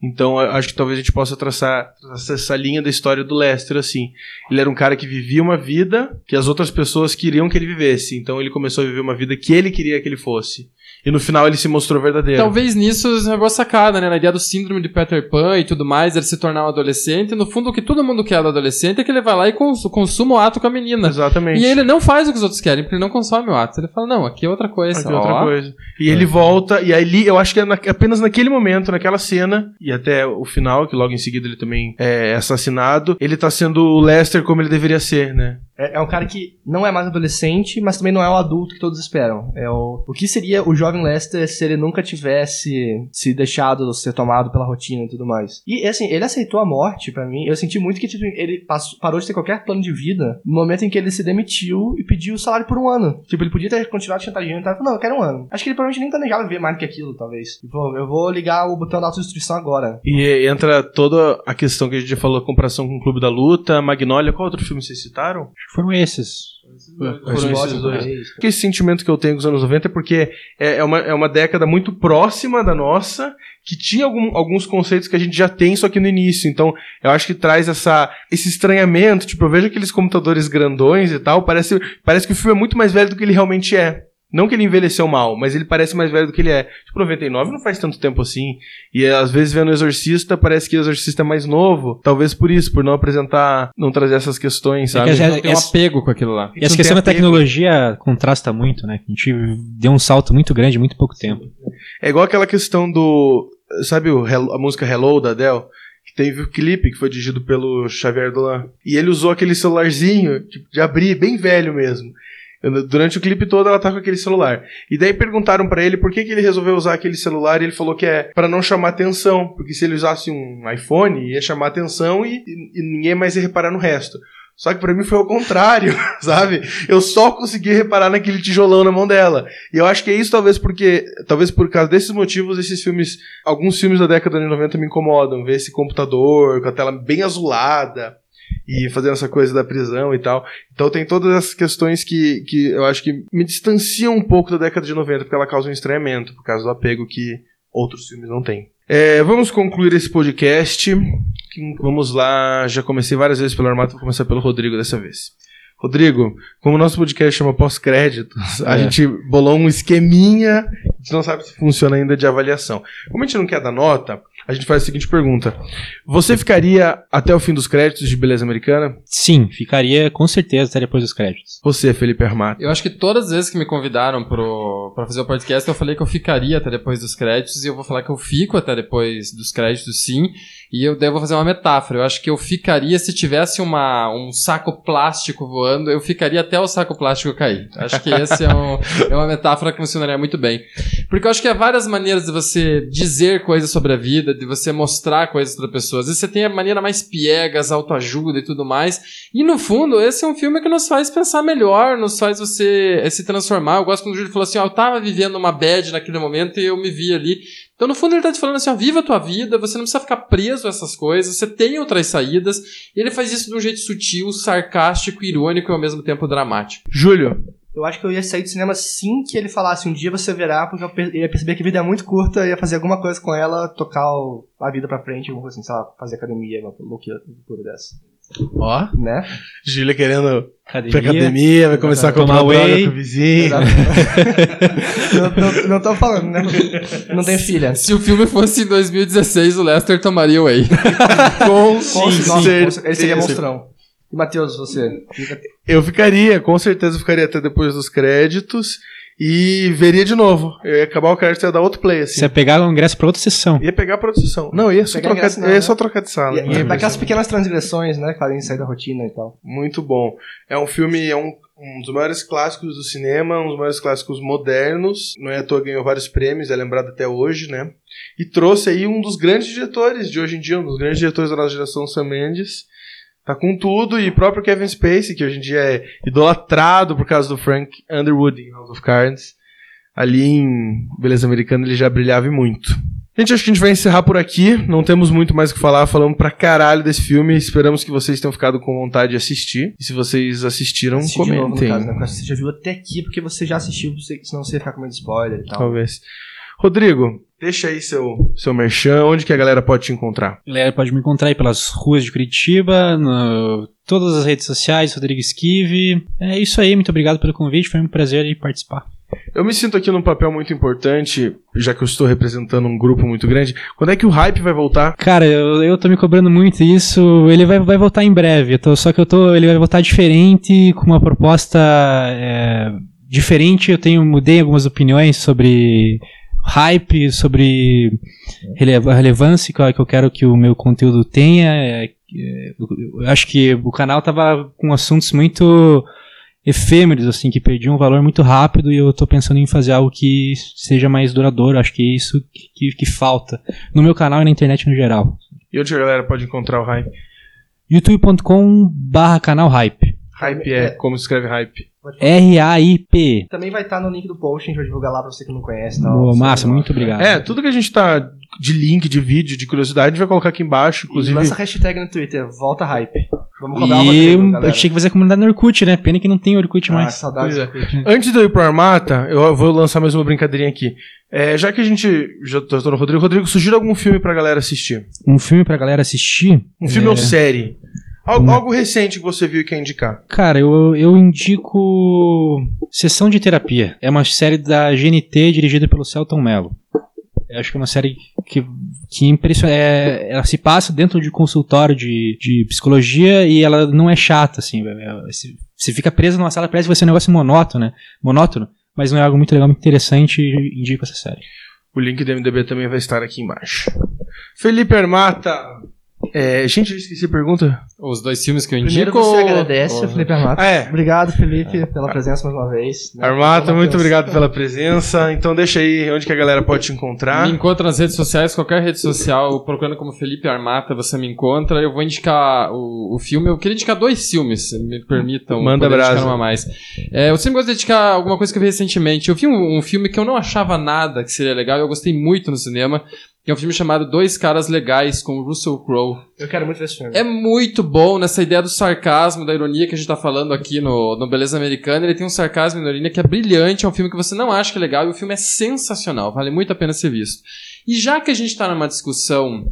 Speaker 1: Então, acho que talvez a gente possa traçar, traçar essa linha da história do Lester assim. Ele era um cara que vivia uma vida que as outras pessoas queriam que ele vivesse. Então, ele começou a viver uma vida que ele queria que ele fosse. E no final ele se mostrou verdadeiro.
Speaker 2: Talvez nisso é boa sacada, né? Na ideia do síndrome de Peter Pan e tudo mais, ele se tornar um adolescente. No fundo, o que todo mundo quer do adolescente é que ele vai lá e cons consuma o ato com a menina.
Speaker 1: Exatamente.
Speaker 2: E ele não faz o que os outros querem, porque ele não consome o ato. Ele fala, não, aqui é outra coisa.
Speaker 1: Aqui é outra
Speaker 2: ó.
Speaker 1: coisa. E ele volta, e aí eu acho que é na- apenas naquele momento, naquela cena, e até o final, que logo em seguida ele também é assassinado, ele tá sendo o Lester como ele deveria ser, né?
Speaker 4: É, é um cara que não é mais adolescente, mas também não é o adulto que todos esperam. É o, o que seria o jovem Lester se ele nunca tivesse se deixado ser tomado pela rotina e tudo mais. E assim, ele aceitou a morte pra mim. Eu senti muito que tipo, ele passou- parou de ter qualquer plano de vida no momento em que ele se demitiu e pediu o salário por um ano. Tipo, ele podia ter continuado chantageando e tal. Não, eu quero um ano. Acho que ele provavelmente nem planejava viver mais do que aquilo, talvez. Tipo, eu vou ligar o botão da autodestruição agora.
Speaker 1: E entra toda a questão que a gente já falou, comparação com o Clube da Luta, Magnolia, qual outro filme vocês citaram?
Speaker 3: Foram esses.
Speaker 1: Foram esses dois. Que esse sentimento que eu tenho com os anos 90 é porque é é uma, é uma década muito próxima da nossa, que tinha algum- alguns conceitos que a gente já tem, só que no início. Então, eu acho que traz essa, esse estranhamento. Tipo, eu vejo aqueles computadores grandões e tal, parece, parece que o filme é muito mais velho do que ele realmente é. Não que ele envelheceu mal, mas ele parece mais velho do que ele é. Tipo, 99 não faz tanto tempo assim. E às vezes vendo o Exorcista, parece que o Exorcista é mais novo. Talvez por isso, por não apresentar, não trazer essas questões, sabe?
Speaker 3: que
Speaker 2: Não tem um
Speaker 3: Essa-
Speaker 2: apego com aquilo lá.
Speaker 3: E essa questão da
Speaker 1: apego.
Speaker 3: tecnologia contrasta muito, né? A gente deu um salto muito grande em muito pouco tempo.
Speaker 1: É igual aquela questão do. Sabe o a música Hello da Adele? Que teve o clipe que foi dirigido pelo Xavier Dolan. E ele usou aquele celularzinho tipo, de abrir, bem velho mesmo. Durante o clipe todo ela tá com aquele celular. E daí perguntaram pra ele por que, que ele resolveu usar aquele celular e ele falou que é pra não chamar atenção. Porque se ele usasse um iPhone, ia chamar atenção e, e ninguém mais ia reparar no resto. Só que pra mim foi o contrário, sabe? Eu só consegui reparar naquele tijolão na mão dela. E eu acho que é isso talvez porque, talvez por causa desses motivos, esses filmes, alguns filmes da década de 90 me incomodam. Ver esse computador com a tela bem azulada e fazendo essa coisa da prisão e tal. Então tem todas essas questões que, que eu acho que me distanciam um pouco da década de 90, porque ela causa um estranhamento, por causa do apego que outros filmes não têm. É, vamos concluir esse podcast. Vamos lá, já comecei várias vezes pelo Armato, vou começar pelo Rodrigo dessa vez. Rodrigo, como o nosso podcast chama pós-créditos, a
Speaker 2: É.
Speaker 1: gente bolou um esqueminha, a gente não sabe se funciona ainda de avaliação. Como a gente não quer dar nota, a gente faz a seguinte pergunta: Você ficaria até o fim dos créditos de Beleza Americana?
Speaker 3: Sim, ficaria com certeza até depois dos créditos.
Speaker 1: Você, Felipe Armato.
Speaker 2: Eu acho que todas as vezes que me convidaram pro, pra fazer o podcast, eu falei que eu ficaria até depois dos créditos, e eu vou falar que eu fico até depois dos créditos, sim. E eu devo fazer uma metáfora. Eu acho que eu ficaria se tivesse uma, um saco plástico voando, eu ficaria até o saco plástico cair. Acho que esse é, um- é uma metáfora que funcionaria muito bem. Porque eu acho que há várias maneiras de você dizer coisas sobre a vida, de você mostrar coisas para pessoas. Às vezes você tem a maneira mais piegas, autoajuda e tudo mais. E no fundo, esse é um filme que nos faz pensar melhor, nos faz você eh, se transformar. Eu gosto quando o Júlio falou assim: ó, eu tava vivendo uma bad naquele momento e eu me vi ali. Então, no fundo, ele tá te falando assim: ó, viva a tua vida, você não precisa ficar preso a essas coisas, você tem outras saídas. E ele faz isso de um jeito sutil, sarcástico, irônico e ao mesmo tempo dramático.
Speaker 1: Júlio,
Speaker 4: Eu acho que eu ia sair do cinema assim que ele falasse um dia você verá, porque eu ia perceber que a vida é muito curta, ia fazer alguma coisa com ela, tocar o- a vida pra frente, alguma coisa assim, sei lá, fazer academia, uma loucura dessa.
Speaker 1: Ó,
Speaker 4: Né?
Speaker 1: Júlio querendo ir pra
Speaker 3: Academia.
Speaker 1: academia, vai começar a
Speaker 3: Tomar
Speaker 1: comprar droga
Speaker 3: whey.
Speaker 1: com o vizinho.
Speaker 4: Não, não, não tô falando, né? Não tem filha.
Speaker 2: Se o filme fosse em 2016, o Lester tomaria o Whey.
Speaker 1: Com
Speaker 4: Com- nossa,
Speaker 1: certeza.
Speaker 4: ele seria monstrão. E Matheus, você? Fica-
Speaker 1: Eu ficaria, com certeza ficaria até depois dos créditos e veria de novo. Eu ia acabar o crédito e ia dar outro play, assim.
Speaker 3: Você ia pegar o ingresso pra outra sessão.
Speaker 1: Ia pegar a produção. Não, ia só,
Speaker 4: Pegar
Speaker 1: trocar,
Speaker 4: ingresso não,
Speaker 1: ia
Speaker 4: né?
Speaker 1: só trocar de sala.
Speaker 4: E-
Speaker 1: Ninguém ia
Speaker 4: Daquelas pequenas transgressões, né? Que podem sair da rotina e tal.
Speaker 1: Muito bom. É um filme, é um, um dos maiores clássicos do cinema, um dos maiores clássicos modernos. Não é à toa ganhou vários prêmios, é lembrado até hoje, né? E trouxe aí um dos grandes diretores de hoje em dia, um dos grandes diretores da nossa geração, Sam Mendes. Tá com tudo, e próprio Kevin Spacey, que hoje em dia é idolatrado por causa do Frank Underwood em House of Cards. Ali em Beleza Americana ele já brilhava e muito. Gente, acho que a gente vai encerrar por aqui. Não temos muito mais o que falar. Falamos pra caralho desse filme. Esperamos que vocês tenham ficado com vontade de assistir. E se vocês assistiram,
Speaker 4: Assistir de novo, no
Speaker 1: comentem.
Speaker 4: caso, né? Porque Você já viu até aqui, porque você já assistiu, senão você ia ficar comendo spoiler e tal.
Speaker 1: Talvez. Rodrigo, deixa aí seu, seu merchan. Onde que a galera pode te encontrar?
Speaker 3: Galera, pode me encontrar aí pelas ruas de Curitiba, no todas as redes sociais, Rodrigo Esquive. É isso aí, muito obrigado pelo convite, foi um prazer aí participar.
Speaker 1: Eu me sinto aqui num papel muito importante, já que eu estou representando um grupo muito grande. Quando é que o hype vai voltar?
Speaker 3: Cara, eu, eu tô me cobrando muito isso. Ele vai, vai voltar em breve. eu tô- só que eu tô. Ele vai voltar diferente, com uma proposta é, diferente. Eu tenho mudei algumas opiniões sobre hype, sobre relevância que eu, que eu quero que o meu conteúdo tenha. É, é, eu, acho que o canal tava com assuntos muito efêmeros, assim, que perdiam um valor muito rápido e eu tô pensando em fazer algo que seja mais duradouro. Acho que é isso que, que, que falta no meu canal e na internet no geral.
Speaker 1: E onde a galera pode encontrar o hype?
Speaker 3: youtube.com barra canal hype.
Speaker 1: Hype é como se escreve hype.
Speaker 3: R-A-I-P.
Speaker 4: Também vai estar no link do post, a gente vai divulgar lá pra você que não conhece. Tá?
Speaker 3: Boa, massa, muito obrigado.
Speaker 1: É, tudo que a gente tá de link, de vídeo, de curiosidade, a gente vai colocar aqui embaixo.
Speaker 4: E
Speaker 1: Inclusive,
Speaker 4: lança a hashtag no Twitter, volta hype. Vamos cobrar o
Speaker 3: E eu,
Speaker 4: galera.
Speaker 3: eu tinha que fazer a comunidade no Orkut, né? Pena que não tem Orkut
Speaker 4: Ah,
Speaker 3: mais.
Speaker 4: saudades
Speaker 1: Pois
Speaker 4: Orkut.
Speaker 1: Antes de eu ir pro Armata, eu vou lançar mais uma brincadeirinha aqui. É, já que a gente já tô, tô no Rodrigo, Rodrigo, sugira algum filme pra galera assistir.
Speaker 3: Um filme pra galera assistir.
Speaker 1: Um filme
Speaker 3: É.
Speaker 1: ou série. Algo,
Speaker 3: Hum.
Speaker 1: algo recente que você viu e quer indicar.
Speaker 3: Cara, eu, eu indico Sessão de Terapia. É uma série da GNT dirigida pelo Celton Mello. Eu acho que é uma série que, que impressiona. é- ela se passa dentro de consultório de, de psicologia e ela não é chata, assim. Você, você fica preso numa sala, parece que vai ser um negócio monótono, né? Monótono. Mas não é algo muito legal, muito interessante e indico essa série.
Speaker 1: O link do MDB também vai estar aqui embaixo. Felipe Armata. É, gente, eu esqueci a pergunta.
Speaker 2: Os dois filmes que eu
Speaker 4: Primeiro
Speaker 2: indico.
Speaker 4: você
Speaker 2: ou-
Speaker 4: agradece,
Speaker 2: ou-
Speaker 4: Felipe Armato.
Speaker 1: Ah, é.
Speaker 4: Obrigado, Felipe, pela presença mais uma vez. né?
Speaker 1: Armata,
Speaker 4: Matheus.
Speaker 1: muito obrigado pela presença. Então deixa aí onde que a galera pode te encontrar.
Speaker 2: Me encontra nas redes sociais, qualquer rede social, procurando como Felipe Armata, você me encontra. Eu vou indicar o, o filme. Eu queria indicar dois filmes, se me permitam.
Speaker 1: Manda brasa.
Speaker 2: indicar uma a mais. É, eu sempre gosto de indicar alguma coisa que eu vi recentemente. Eu vi um, um filme que eu não achava nada que seria legal, eu gostei muito no cinema. Que é um filme chamado Dois Caras Legais, com Russell Crowe.
Speaker 4: Eu quero muito ver esse filme.
Speaker 2: É muito bom nessa ideia do sarcasmo, da ironia que a gente tá falando aqui no, no Beleza Americana. Ele tem um sarcasmo e ironia que é brilhante, é um filme que você não acha que é legal e o filme é sensacional, vale muito a pena ser visto. E já que a gente tá numa discussão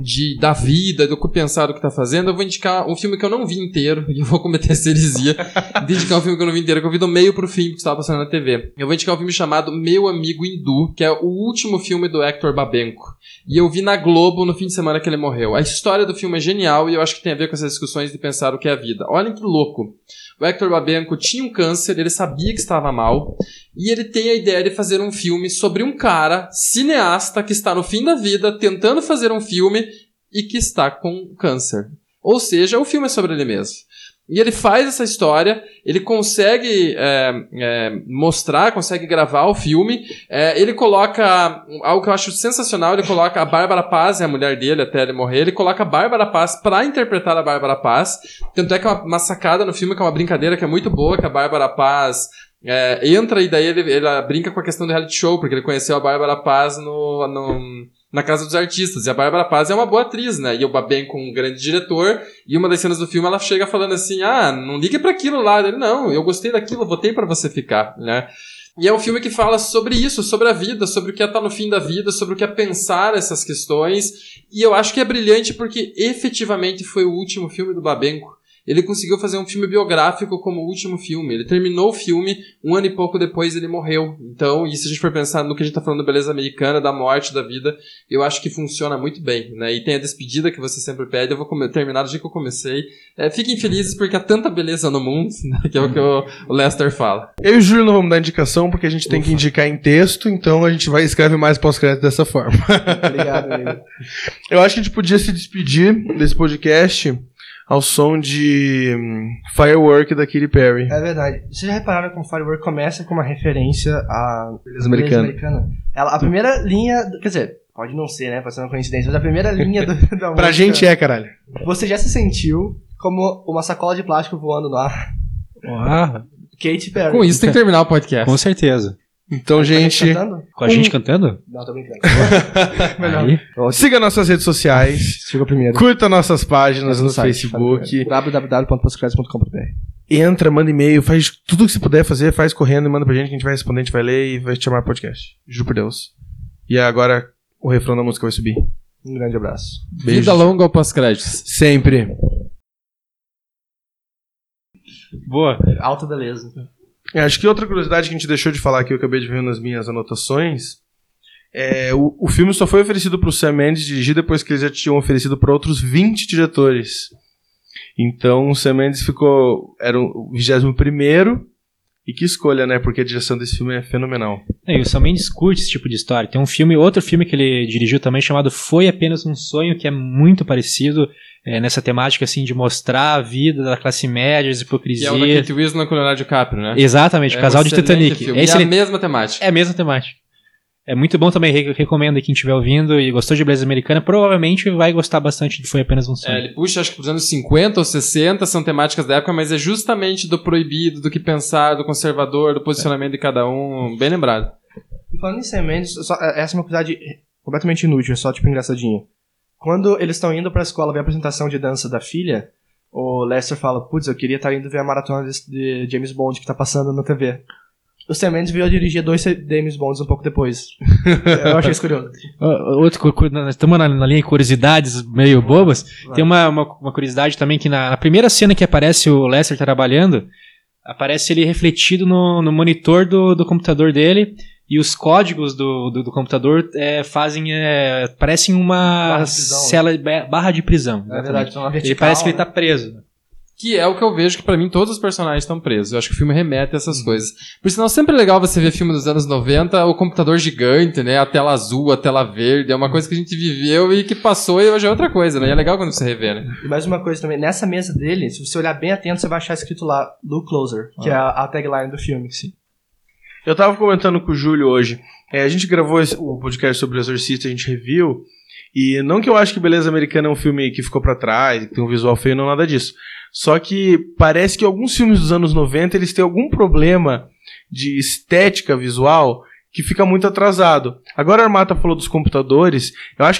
Speaker 2: de, da vida, do que pensar do que tá fazendo, eu vou indicar um filme que eu não vi inteiro, e eu vou cometer essa de indicar um filme que eu não vi inteiro, que eu vi do meio pro fim, que estava passando na TV. Eu vou indicar um filme chamado Meu Amigo Hindu, que é o último filme do Hector Babenco. E eu vi na Globo no fim de semana que ele morreu. A história do filme é genial e eu acho que tem a ver com essas discussões de pensar o que é a vida. Olhem que louco. O Hector Babenco tinha um câncer, ele sabia que estava mal, e ele tem a ideia de fazer um filme sobre um cara, cineasta, que está no fim da vida, tentando fazer um filme e que está com câncer. Ou seja, o filme é sobre ele mesmo. E ele faz essa história, ele consegue é, é, mostrar, consegue gravar o filme. é, ele coloca algo que eu acho sensacional: ele coloca a Bárbara Paz, é a mulher dele até ele morrer. Ele coloca a Bárbara Paz pra interpretar a Bárbara Paz. Tanto é que é uma, uma sacada no filme, que é uma brincadeira que é muito boa, que a Bárbara Paz. é, entra e daí ele, ele brinca com a questão do reality show, porque ele conheceu a Bárbara Paz no, no- na Casa dos Artistas. E a Bárbara Paz é uma boa atriz, né? E o Babem com um grande diretor. E uma das cenas do filme ela chega falando assim: ah, não ligue pra aquilo lá. Ele, não, eu gostei daquilo, votei pra você ficar, né? E é um filme que fala sobre isso, sobre a vida, sobre o que é estar no fim da vida, sobre o que é pensar essas questões. E eu acho que é brilhante porque efetivamente foi o último filme do Babenco. Ele conseguiu fazer um filme biográfico como o último filme. Ele terminou o filme, um ano e pouco depois ele morreu. Então, e se a gente for pensar no que a gente tá falando da beleza americana, da morte, da vida, eu acho que funciona muito bem, né? E tem a despedida que você sempre pede, eu vou terminar do jeito que eu comecei. É, fiquem felizes porque há tanta beleza no mundo, né? que é o que o, Lester fala.
Speaker 1: Eu e o Júlio não vamos dar indicação porque a gente tem que indicar em texto, então a gente vai escrever mais pós-crédito dessa forma.
Speaker 4: Obrigado, amigo.
Speaker 1: Eu acho que a gente podia se despedir desse podcast ao som de hum, Firework da Katy Perry.
Speaker 4: É verdade. Vocês já repararam como Firework começa com uma referência à
Speaker 1: Beleza americana.
Speaker 4: americana? Ela, a primeira linha, quer dizer, pode não ser, né, pode ser uma coincidência, mas a primeira linha do, da música...
Speaker 1: Pra gente é, caralho.
Speaker 4: Você já se sentiu como uma sacola de plástico voando no ar?
Speaker 3: Ah,
Speaker 4: Katy Perry.
Speaker 2: Com isso tem que terminar o podcast.
Speaker 3: com certeza.
Speaker 1: Então,
Speaker 4: A gente
Speaker 1: gente,
Speaker 4: cantando?
Speaker 3: Com a gente cantando?
Speaker 4: Não, tô brincando.
Speaker 3: Aí,
Speaker 1: siga nossas redes sociais,
Speaker 4: Siga primeiro.
Speaker 1: curta nossas páginas no
Speaker 4: site,
Speaker 1: Facebook,
Speaker 4: www.postcredits.com.br
Speaker 1: entra, manda e-mail, faz tudo que você puder fazer, faz correndo e manda pra gente que a gente vai responder, a gente vai ler e vai te chamar podcast. Juro por Deus. E agora o refrão da música vai subir.
Speaker 4: Um grande abraço.
Speaker 1: Beijo.
Speaker 2: Vida longa ao pós-créditos.
Speaker 1: Sempre.
Speaker 3: boa.
Speaker 4: Alta beleza.
Speaker 1: É, Acho que outra curiosidade que a gente deixou de falar que eu acabei de ver nas minhas anotações é o, o filme só foi oferecido pro Sam Mendes dirigir depois que eles já tinham oferecido para outros 20 diretores. Então o Sam Mendes ficou. Era o 21 primeiro. E que escolha, né? Porque a direção desse filme é fenomenal.
Speaker 3: É, e o Sam Mendes curte esse tipo de história. Tem um filme, outro filme que ele dirigiu também chamado Foi Apenas um Sonho, que é muito parecido é, nessa temática assim de mostrar a vida da classe média, as
Speaker 2: Que
Speaker 3: hipocrisia.
Speaker 2: é o da Kate Winslet com o Leonardo DiCaprio, né?
Speaker 3: Exatamente,
Speaker 2: É
Speaker 3: o casal
Speaker 2: um
Speaker 3: de
Speaker 2: excelente
Speaker 3: Titanic.
Speaker 2: filme.
Speaker 3: É,
Speaker 2: E a
Speaker 3: excelente.
Speaker 2: mesma temática.
Speaker 3: é a mesma temática. É muito bom também, re- recomendo aí quem estiver ouvindo e gostou de Beleza Americana, provavelmente vai gostar bastante de Foi Apenas um Sonho.
Speaker 2: É, ele puxa, acho que dos anos 50 ou 60, são temáticas da época, mas é justamente do proibido, do que pensar, do conservador, do posicionamento de cada um. Bem lembrado.
Speaker 4: E falando em Sam Mendes, só- essa é uma curiosidade completamente inútil, é só tipo engraçadinha. Quando eles estão indo pra escola ver a apresentação de dança da filha, o Lester fala, putz, eu queria estar indo ver a maratona de, James Bond que tá passando na TV. O Sam Mendes veio a dirigir dois James Bonds um pouco depois. eu achei isso curioso.
Speaker 3: Outro, estamos na, na linha de curiosidades meio bobas.
Speaker 4: Vai.
Speaker 3: Tem uma, uma, uma curiosidade também que na, na primeira cena que aparece o Lester trabalhando, aparece ele refletido no, no monitor do, do computador dele e os códigos do, do, do computador é, fazem. É, parecem uma
Speaker 4: Barra de prisão, né?
Speaker 3: cela ba- barra de prisão.
Speaker 4: É verdade, uma vertical,
Speaker 3: Ele parece que ele
Speaker 4: né?
Speaker 3: tá preso.
Speaker 2: Que é o que eu vejo que pra mim todos os personagens estão presos. Eu acho que o filme remete a essas
Speaker 3: Uhum.
Speaker 2: coisas. Por sinal, sempre é legal você ver filme dos anos 90, o computador gigante, né? A tela azul, a tela verde. É uma coisa que a gente viveu e que passou e hoje é outra coisa, né? E é legal quando você revê, né?
Speaker 4: E mais uma coisa também, nessa mesa dele, se você olhar bem atento, você vai achar escrito lá, Look Closer, que é a, a tagline do filme. Sim.
Speaker 1: Eu tava comentando com o Júlio hoje. é, a gente gravou o podcast sobre o Exorcista, a gente reviu. E não que eu acho que Beleza Americana é um filme que ficou pra trás, que tem um visual feio, não nada disso. Só que parece que alguns filmes dos anos 90 eles têm algum problema de estética visual que fica muito atrasado. Agora a Armata falou dos computadores, eu acho